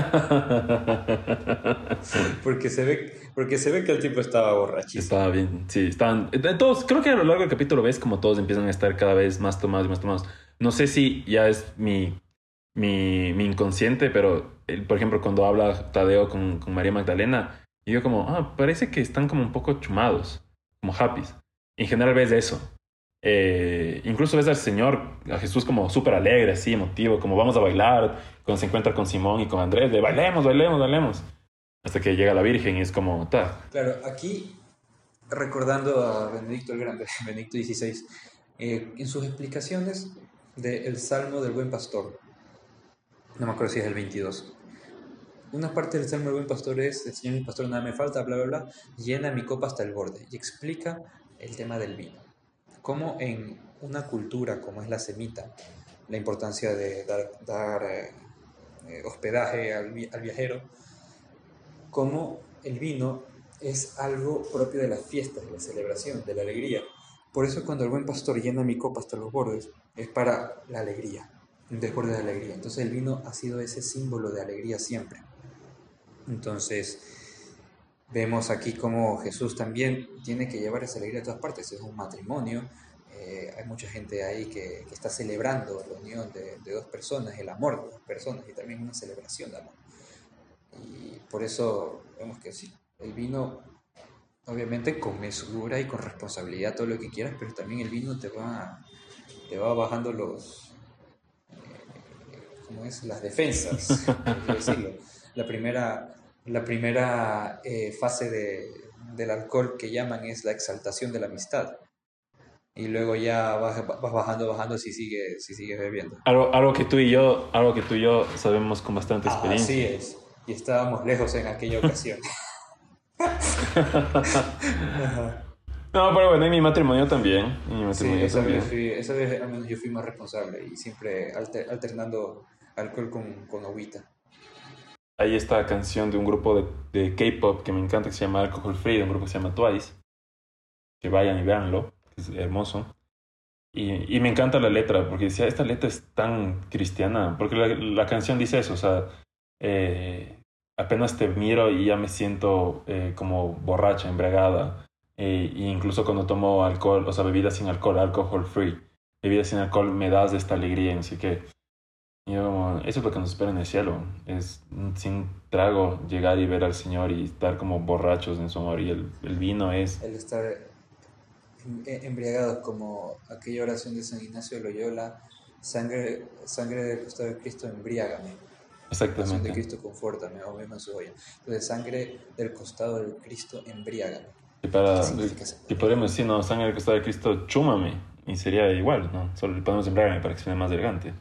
[laughs] porque, se ve, porque se ve que el tipo estaba borrachísimo. Estaba bien, sí, estaban... Todos, creo que a lo largo del capítulo ves como todos empiezan a estar cada vez más tomados y más tomados. No sé si ya es mi, mi, mi inconsciente, pero por ejemplo cuando habla Tadeo con, con María Magdalena, yo como, ah, parece que están como un poco chumados, como happy. En general ves eso. Eh, incluso ves al Señor, a Jesús como súper alegre, así, emotivo, como vamos a bailar, cuando se encuentra con Simón y con Andrés, de bailemos, bailemos, bailemos. Hasta que llega la Virgen y es como, ta. Claro, aquí, recordando a Benedicto el Grande, [laughs] Benedicto XVI, eh, en sus explicaciones del Salmo del Buen Pastor, no me acuerdo si es el 22, una parte del Salmo del Buen Pastor es, el Señor mi pastor nada me falta, bla, bla, bla, llena mi copa hasta el borde, y explica el tema del vino cómo en una cultura como es la semita, la importancia de dar, eh, eh, hospedaje al, viajero, cómo el vino es algo propio de las fiestas, de la celebración, de la alegría. Por eso cuando el buen pastor llena mi copa hasta los bordes, es para la alegría, un desborde de alegría. Entonces el vino ha sido ese símbolo de alegría siempre. Entonces, Vemos aquí cómo Jesús también tiene que llevar esa alegría a todas partes. Es un matrimonio, eh, hay mucha gente ahí que, está celebrando la unión de, dos personas, el amor de dos personas y también una celebración de amor. Y por eso vemos que sí, el vino, obviamente con mesura y con responsabilidad, todo lo que quieras, pero también el vino te va, te va bajando los, eh, ¿cómo es? Las defensas, [laughs] decirlo. La primera la primera eh, fase de, del alcohol que llaman es la exaltación de la amistad. Y luego ya vas, bajando, bajando si sigues si sigue bebiendo. Algo, algo, que tú y yo, algo que tú y yo sabemos con bastante experiencia. Así es. Y estábamos lejos en aquella [laughs] ocasión. no, pero bueno, en mi matrimonio también. En mi matrimonio esa, también. Vez fui, esa vez al menos yo fui más responsable y siempre alternando alcohol con, con agüita hay esta canción de un grupo de, de K-pop que me encanta que se llama Alcohol Free, un grupo que se llama Twice. Que vayan y veanlo, es hermoso. Y, y, me encanta la letra, porque decía, esta letra es tan cristiana, porque la, la canción dice eso, o sea, eh, apenas te miro y ya me siento eh, como borracha, embriagada, eh, e incluso cuando tomo alcohol, o sea, bebidas sin alcohol, alcohol free, bebidas sin alcohol, me das esta alegría, así que eso es lo que nos espera en el cielo, es sin trago llegar y ver al Señor y estar como borrachos en su amor. Y el, vino es... El estar em- embriagados, como aquella oración de San Ignacio de Loyola, sangre, sangre del costado de Cristo, embriágame. Pasión de Exactamente. Cristo, confórtame, o mismo en su olla. Entonces, sangre del costado de Cristo, embriágame. Y para, y podríamos decir, no, sangre del costado de Cristo, chúmame. Y sería igual, ¿no? Solo le podemos embriagarme para que suene más elegante.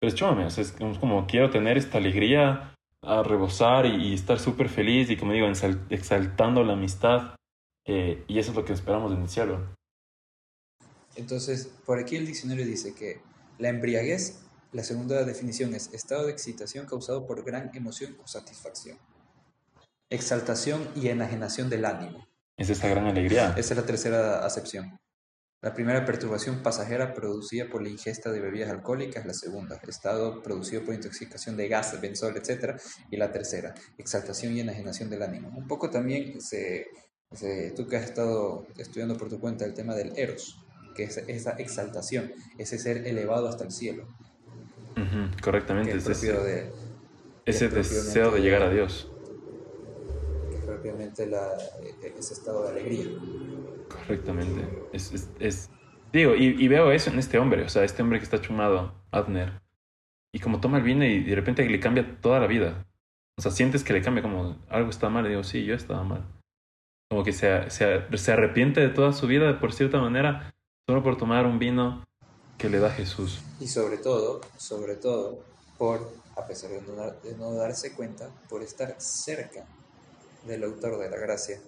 Pero es chúmame, o sea, es como- quiero tener esta alegría a rebosar y, y estar súper feliz y, como digo, exaltando la amistad. eh, y eso es lo que esperamos en el cielo. Entonces, por aquí el diccionario dice que la embriaguez, la segunda definición es estado de excitación causado por gran emoción o satisfacción. Exaltación y enajenación del ánimo. Es esa gran alegría. Esa es la tercera acepción. La primera, perturbación pasajera producida por la ingesta de bebidas alcohólicas. La segunda, estado producido por intoxicación de gas, benzol, etc. Y la tercera, exaltación y enajenación del ánimo. Un poco también, se, se- tú que has estado estudiando por tu cuenta el tema del eros, que es esa exaltación, ese ser elevado hasta el cielo, Correctamente. es Es ese, de, deseo de llegar a Dios. que es propiamente la- e- ese estado de alegría. Correctamente. Es, es, es- Digo, y, y veo eso en este hombre, o sea, este hombre que está chumado, Abner. Y como toma el vino y de repente le cambia toda la vida. O sea, sientes que le cambia como algo está mal. Y digo, sí, yo estaba mal. Como que se, se, se arrepiente de toda su vida, por cierta manera, solo por tomar un vino que le da Jesús. Y sobre todo, sobre todo, por, a pesar de no, dar- de no darse cuenta, por estar cerca del autor de la gracia.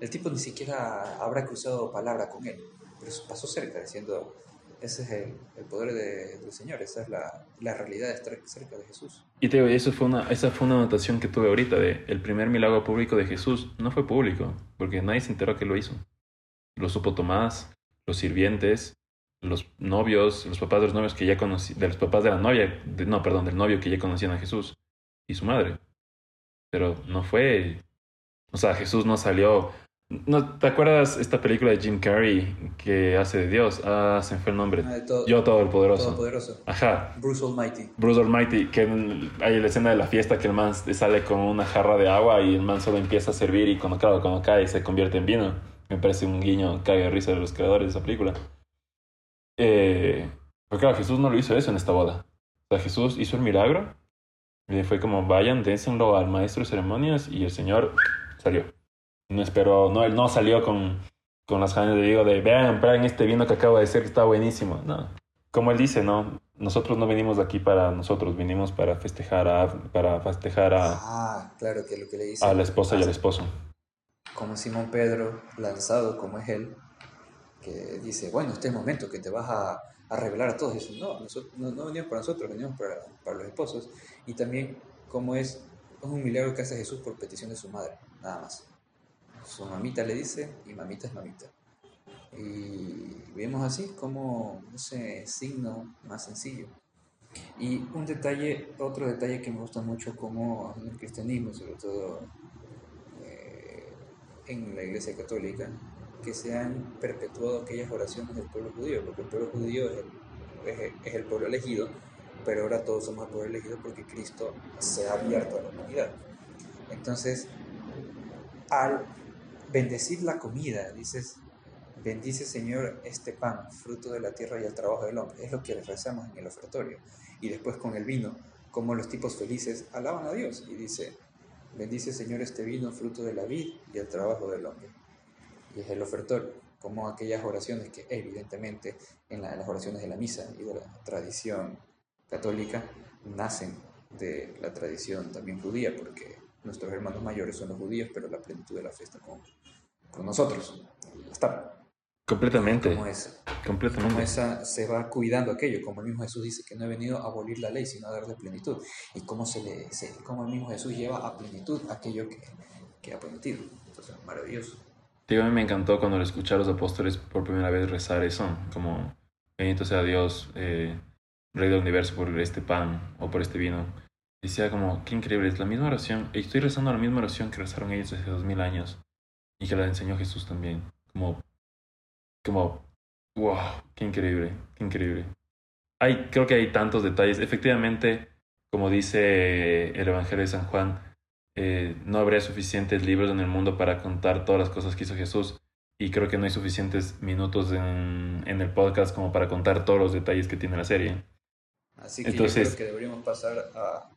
El tipo ni siquiera habrá cruzado palabra con él, pero pasó cerca, diciendo, ese es el, el poder de- del Señor, esa es la, la realidad de estar cerca de Jesús. Y te digo, eso fue una, esa fue una anotación que tuve ahorita de el primer milagro público de Jesús. No fue público, porque nadie se enteró que lo hizo. Lo supo Tomás, los sirvientes, los novios, los papás de los novios que ya conocí, de los papás de la novia, de- no, perdón, del novio que ya conocían a Jesús y su madre. Pero no fue, o sea, Jesús no salió. ¿No, ¿Te acuerdas esta película de Jim Carrey que hace de Dios? Ah, se me fue el nombre. Ah, todo, Yo todo el poderoso. Todopoderoso. Ajá, Bruce Almighty. Bruce Almighty, que en- hay la escena de la fiesta que el man sale con una jarra de agua y el man solo empieza a servir y cuando, claro, cuando cae se convierte en vino. Me parece un guiño cague de risa de los creadores de esa película. Eh, pero claro, Jesús no lo hizo eso en esta boda. O sea, Jesús hizo el milagro y fue como, vayan, dénsenlo al maestro de ceremonias y el Señor salió. No esperó, no, él no salió con, con las ganas de digo de, vean, prueben este vino que acabo de que está buenísimo. No, como él dice, no, nosotros no venimos aquí para nosotros, venimos para festejar a, para festejar a, Ah, claro que lo que le dice. a la esposa y al esposo. como Simón Pedro, lanzado como es él, que dice, bueno, este es el momento que te vas a, a revelar a todos. Dice, no, nosotros, no, no venimos para nosotros, venimos para, para los esposos. Y también como es, es un milagro que hace Jesús por petición de su madre, nada más. Su mamita le dice y mamita es mamita. Y vemos así como ese signo más sencillo. Y un detalle, otro detalle que me gusta mucho como en el cristianismo, sobre todo eh, en la Iglesia Católica, que se han perpetuado aquellas oraciones del pueblo judío, porque el pueblo judío es el, pueblo elegido, pero ahora todos somos el pueblo elegido porque Cristo se ha abierto a la humanidad. Entonces, al bendecir la comida, dices, bendice Señor este pan, fruto de la tierra y el trabajo del hombre. Es lo que rezamos en el ofertorio. Y después con el vino, como los tipos felices alaban a Dios y dice, bendice Señor este vino, fruto de la vid y el trabajo del hombre. Y es el ofertorio, como aquellas oraciones que evidentemente en la- las oraciones de la misa y de la tradición católica nacen de la tradición también judía, porque nuestros hermanos mayores son los judíos, pero la plenitud de la fiesta con, con nosotros. Está. Completamente, Como es, como completamente. esa se va cuidando aquello, como el mismo Jesús dice que no he venido a abolir la ley, sino a darle plenitud. Y cómo, se le, se, cómo el mismo Jesús lleva a plenitud aquello que, que ha prometido. Entonces, maravilloso. Digo, a mí me encantó cuando le escuché a los apóstoles por primera vez rezar eso, como bendito sea Dios, eh, Rey del universo por este pan o por este vino. Decía como, qué increíble, es la misma oración, estoy rezando la misma oración que rezaron ellos hace dos mil años y que la enseñó Jesús también. Como, como, wow, qué increíble, qué increíble. Hay, creo que hay tantos detalles. Efectivamente, como dice el Evangelio de San Juan, eh, no habría suficientes libros en el mundo para contar todas las cosas que hizo Jesús. y creo que no hay suficientes minutos en, en el podcast como para contar todos los detalles que tiene la serie. Así que Entonces, yo creo que deberíamos pasar a...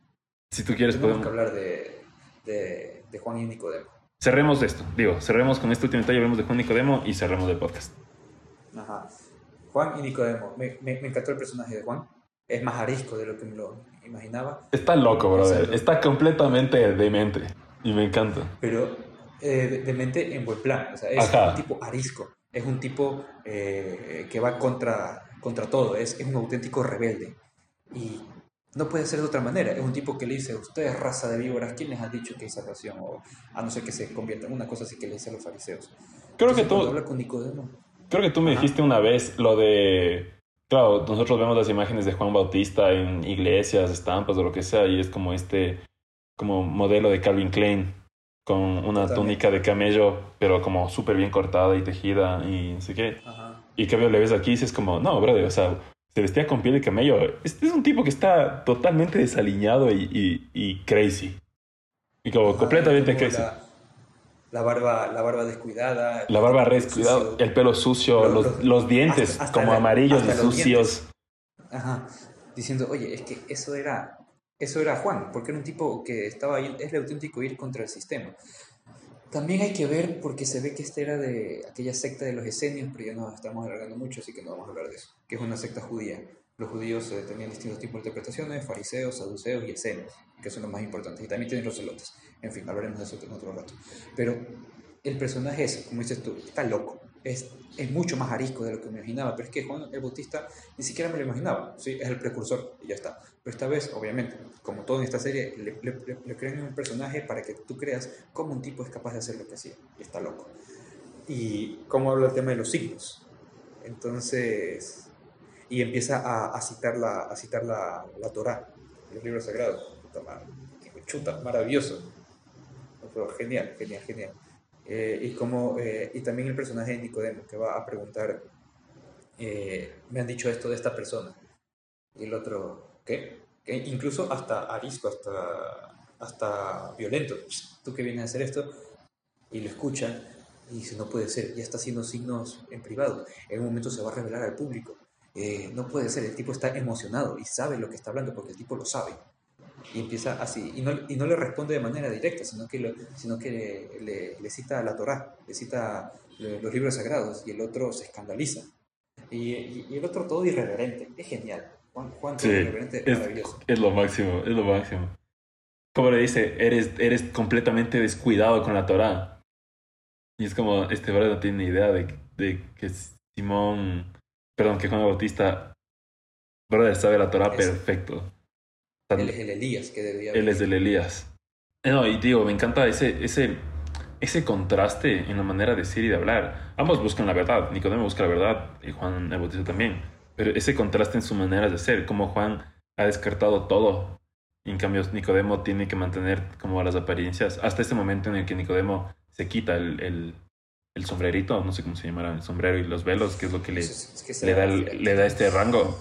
Si tú quieres podemos... hablar de, de, de, Juan y Nicodemo. Cerremos esto, digo, cerremos con este último detalle, hablemos de Juan y Nicodemo y cerremos el podcast. Ajá. Juan y Nicodemo. Me, me, me, encantó el personaje de Juan. Es más arisco de lo que me lo imaginaba. Está loco, brother. Está completamente demente. Y me encanta. Pero eh, demente en buen plan. O sea, es un tipo arisco. Es un tipo eh, que va contra, contra todo. Es, es un auténtico rebelde. Y no puede ser de otra manera. Es un tipo que le dice, usted es raza de víboras, ¿quién les ha dicho que es salvación? O a no ser que se convierta en una cosa así que le dice a los fariseos. Creo que tú... Habla con Nicodemo. Creo que tú me dijiste una vez lo de... Claro, nosotros vemos las imágenes de Juan Bautista en iglesias, estampas o lo que sea, y es como este, como modelo de Calvin Klein, con una túnica de camello, pero como súper bien cortada y tejida y no sé qué. Y que le ves aquí y dices como, no, brother, o sea, se vestía con piel de camello. Este es un tipo que está totalmente desaliñado y, y, crazy. Y como completamente crazy. La, barba, la barba descuidada. La barba descuidada, el pelo sucio, los, los, dientes como amarillos y sucios. Ajá. Diciendo, oye, es que eso era, eso era Juan, porque era un tipo que estaba ahí, es el auténtico ir contra el sistema. También hay que ver, porque se ve que este era de aquella secta de los esenios, pero ya nos estamos alargando mucho, así que no vamos a hablar de eso, que es una secta judía. Los judíos eh, tenían distintos tipos de interpretaciones, fariseos, saduceos y esenios, que son los más importantes, y también tienen los celotes. En fin, hablaremos de eso en otro rato. Pero el personaje es, como dices tú, está loco, es, es mucho más arisco de lo que me imaginaba, pero es que Juan el Bautista ni siquiera me lo imaginaba, ¿sí? es el precursor y ya está. Pero esta vez, obviamente, como todo en esta serie, le, le, crean un personaje para que tú creas cómo un tipo es capaz de hacer lo que hacía, y está loco. Y cómo habla el tema de los signos. Entonces, y empieza a, a citar, la, a citar la, la Torah, los libros sagrados. Chuta, maravilloso. Genial, genial, genial. Eh, y, como, eh, y también el personaje de Nicodemo, que va a preguntar, eh, me han dicho esto de esta persona. Y el otro, ¿qué? Incluso hasta arisco, hasta, hasta violento. ¿Tú que vienes a hacer esto? Y lo escucha y dice, no puede ser, ya está haciendo signos en privado. En un momento se va a revelar al público. no puede ser, el tipo está emocionado y sabe lo que está hablando porque el tipo lo sabe y empieza así, y no, y no le responde de manera directa, sino que, sino que le, le, cita la Torá, le cita los libros sagrados, y el otro se escandaliza. Y, y, el otro todo irreverente, es genial. Juan, Juan sí, irreverente, es, maravilloso. Es lo máximo, es lo máximo. Como le dice, eres, eres completamente descuidado con la Torá. Y es como, este brother no tiene ni idea de, de que Simón, perdón, que Juan Bautista, brother, sabe la Torá perfecto. Él es el Elías que debía Él es el Elías. No, y digo, me encanta ese, ese, ese contraste en la manera de ser y de hablar. Ambos buscan la verdad. Nicodemo busca la verdad y Juan el Bautista también. Pero ese contraste en su manera de ser, como Juan ha descartado todo. Y en cambio, Nicodemo tiene que mantener como las apariencias. Hasta ese momento en el que Nicodemo se quita el, el, el sombrerito, no sé cómo se llamará, el sombrero y los velos, que es lo que le, le, da, le da este rango.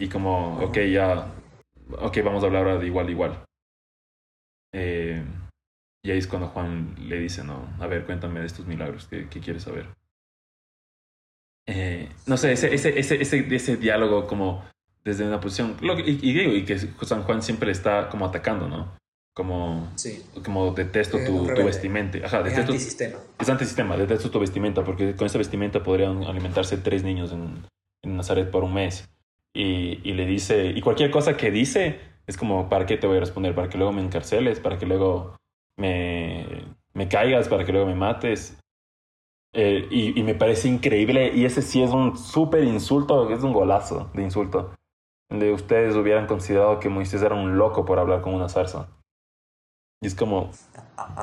Y como, ok, ya ok, vamos a hablar ahora de igual, igual. Eh, y ahí es cuando Juan le dice, no, a ver, cuéntame de estos milagros, ¿qué, quieres saber? Eh, no sé, ese, ese, ese, ese, ese diálogo como desde una posición, y, digo, y que San Juan siempre está como atacando, ¿no? Como, como detesto tu, tu, vestimenta. Ajá, detesto, es antisistema. Es antisistema, detesto tu vestimenta, porque con esa vestimenta podrían alimentarse tres niños en, en Nazaret por un mes y, y, le dice, y cualquier cosa que dice es como, ¿para qué te voy a responder? ¿Para que luego me encarceles? ¿Para que luego me, me caigas? ¿Para que luego me mates? Eh, y, y, me parece increíble, y ese sí es un súper insulto, es un golazo de insulto, donde ustedes hubieran considerado que Moisés era un loco por hablar con una zarza. Y es como,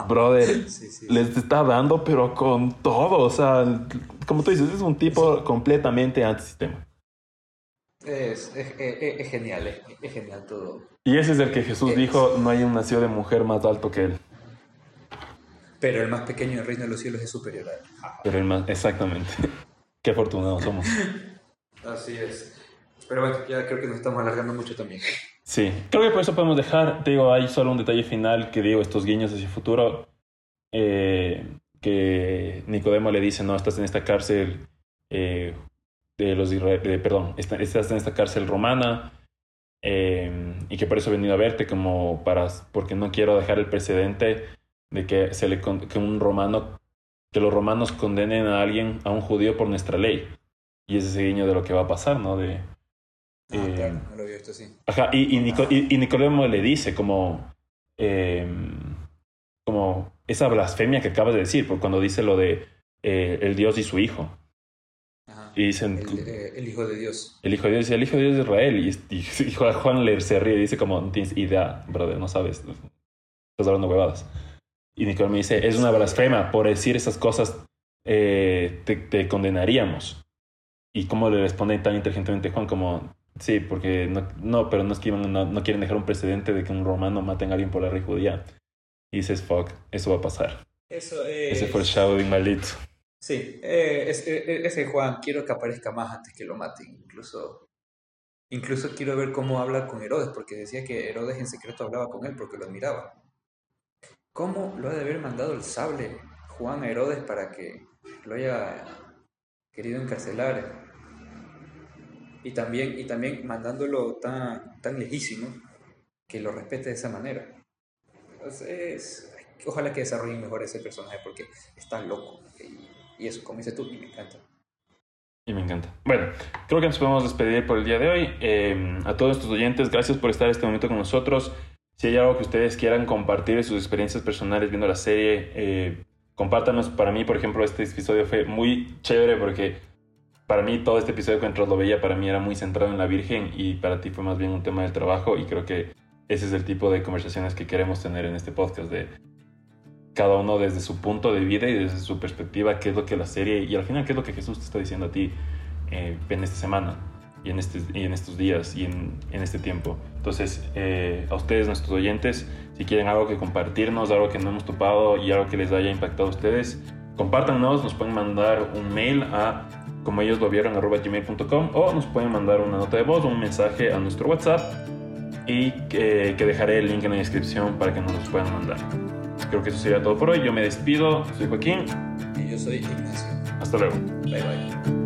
brother, les está dando, pero con todo, o sea, como tú dices, es un tipo completamente antisistema. Es, es, es, genial, es, genial todo. Y ese es el que Jesús dijo, no hay un nacido de mujer más alto que él. Pero el más pequeño del reino de los cielos es superior a él. Pero el más, exactamente. [laughs] Qué afortunados somos. [laughs] Así es. Pero bueno, ya creo que nos estamos alargando mucho también. Sí, creo que por eso podemos dejar, te digo, hay solo un detalle final que digo, estos guiños hacia el futuro. Eh, que Nicodemo le dice, no, estás en esta cárcel eh, de los Israel, perdón, estás en esta cárcel romana eh, y que por eso he venido a verte como para, porque no quiero dejar el precedente de que, se le, que un romano, que los romanos condenen a alguien, a un judío por nuestra ley. Y ese es el guiño de lo que va a pasar, ¿no? De, Ah, eh, claro, no lo había visto así. Ajá, y, y, Nicodemo le dice como, eh, como esa blasfemia que acabas de decir, por cuando dice lo de eh, el Dios y su Hijo. Y dicen, el, Hijo de Dios. El Hijo de Dios, el Hijo de Dios de Israel. Y, y, [laughs] Juan le se ríe y dice como, no tienes idea, brother, no sabes, estás hablando huevadas. Y Nicodemo me dice, es una blasfema, por decir esas cosas te, te condenaríamos. Y cómo le responde tan inteligentemente Juan como, Sí, porque no, no pero no es que no, quieren dejar un precedente de que un romano mate a alguien por la rey judía. Y dices, fuck, eso va a pasar. Eso es... Ese fue el shadowing maldito. Sí, eh, ese, ese Juan, quiero que aparezca más antes que lo maten. Incluso, incluso quiero ver cómo habla con Herodes, porque decía que Herodes en secreto hablaba con él porque lo admiraba. ¿Cómo lo ha de haber mandado el sable Juan a Herodes para que lo haya querido encarcelar? y también, y también mandándolo tan, tan lejísimo que lo respete de esa manera. Entonces, ojalá que desarrollen mejor ese personaje porque está loco. Eso, como dices tú, y me encanta. Y me encanta. Bueno, creo que nos podemos despedir por el día de hoy. Eh, a todos nuestros oyentes, gracias por estar este momento con nosotros. Si hay algo que ustedes quieran compartir de sus experiencias personales viendo la serie, eh, compártanos. Para mí, por ejemplo, este episodio fue muy chévere porque para mí todo este episodio mientras lo veía, para mí era muy centrado en la Virgen y para ti fue más bien un tema del trabajo y creo que ese es el tipo de conversaciones que queremos tener en este podcast de cada uno desde su punto de vida y desde su perspectiva, qué es lo que la serie y al final qué es lo que Jesús te está diciendo a ti eh, en esta semana y en, este, y en estos días y en, en este tiempo. Entonces, eh, a ustedes, nuestros oyentes, si quieren algo que compartirnos, algo que no hemos topado y algo que les haya impactado a ustedes, compártanos, nos pueden mandar un mail a como ellos lo vieron arroba gmail.com o nos pueden mandar una nota de voz o un mensaje a nuestro WhatsApp y que, que dejaré el link en la descripción para que nos los puedan mandar. Creo que eso sería todo por hoy. Yo me despido. Soy Joaquín. Y yo soy Ignacio. Hasta luego. Bye bye.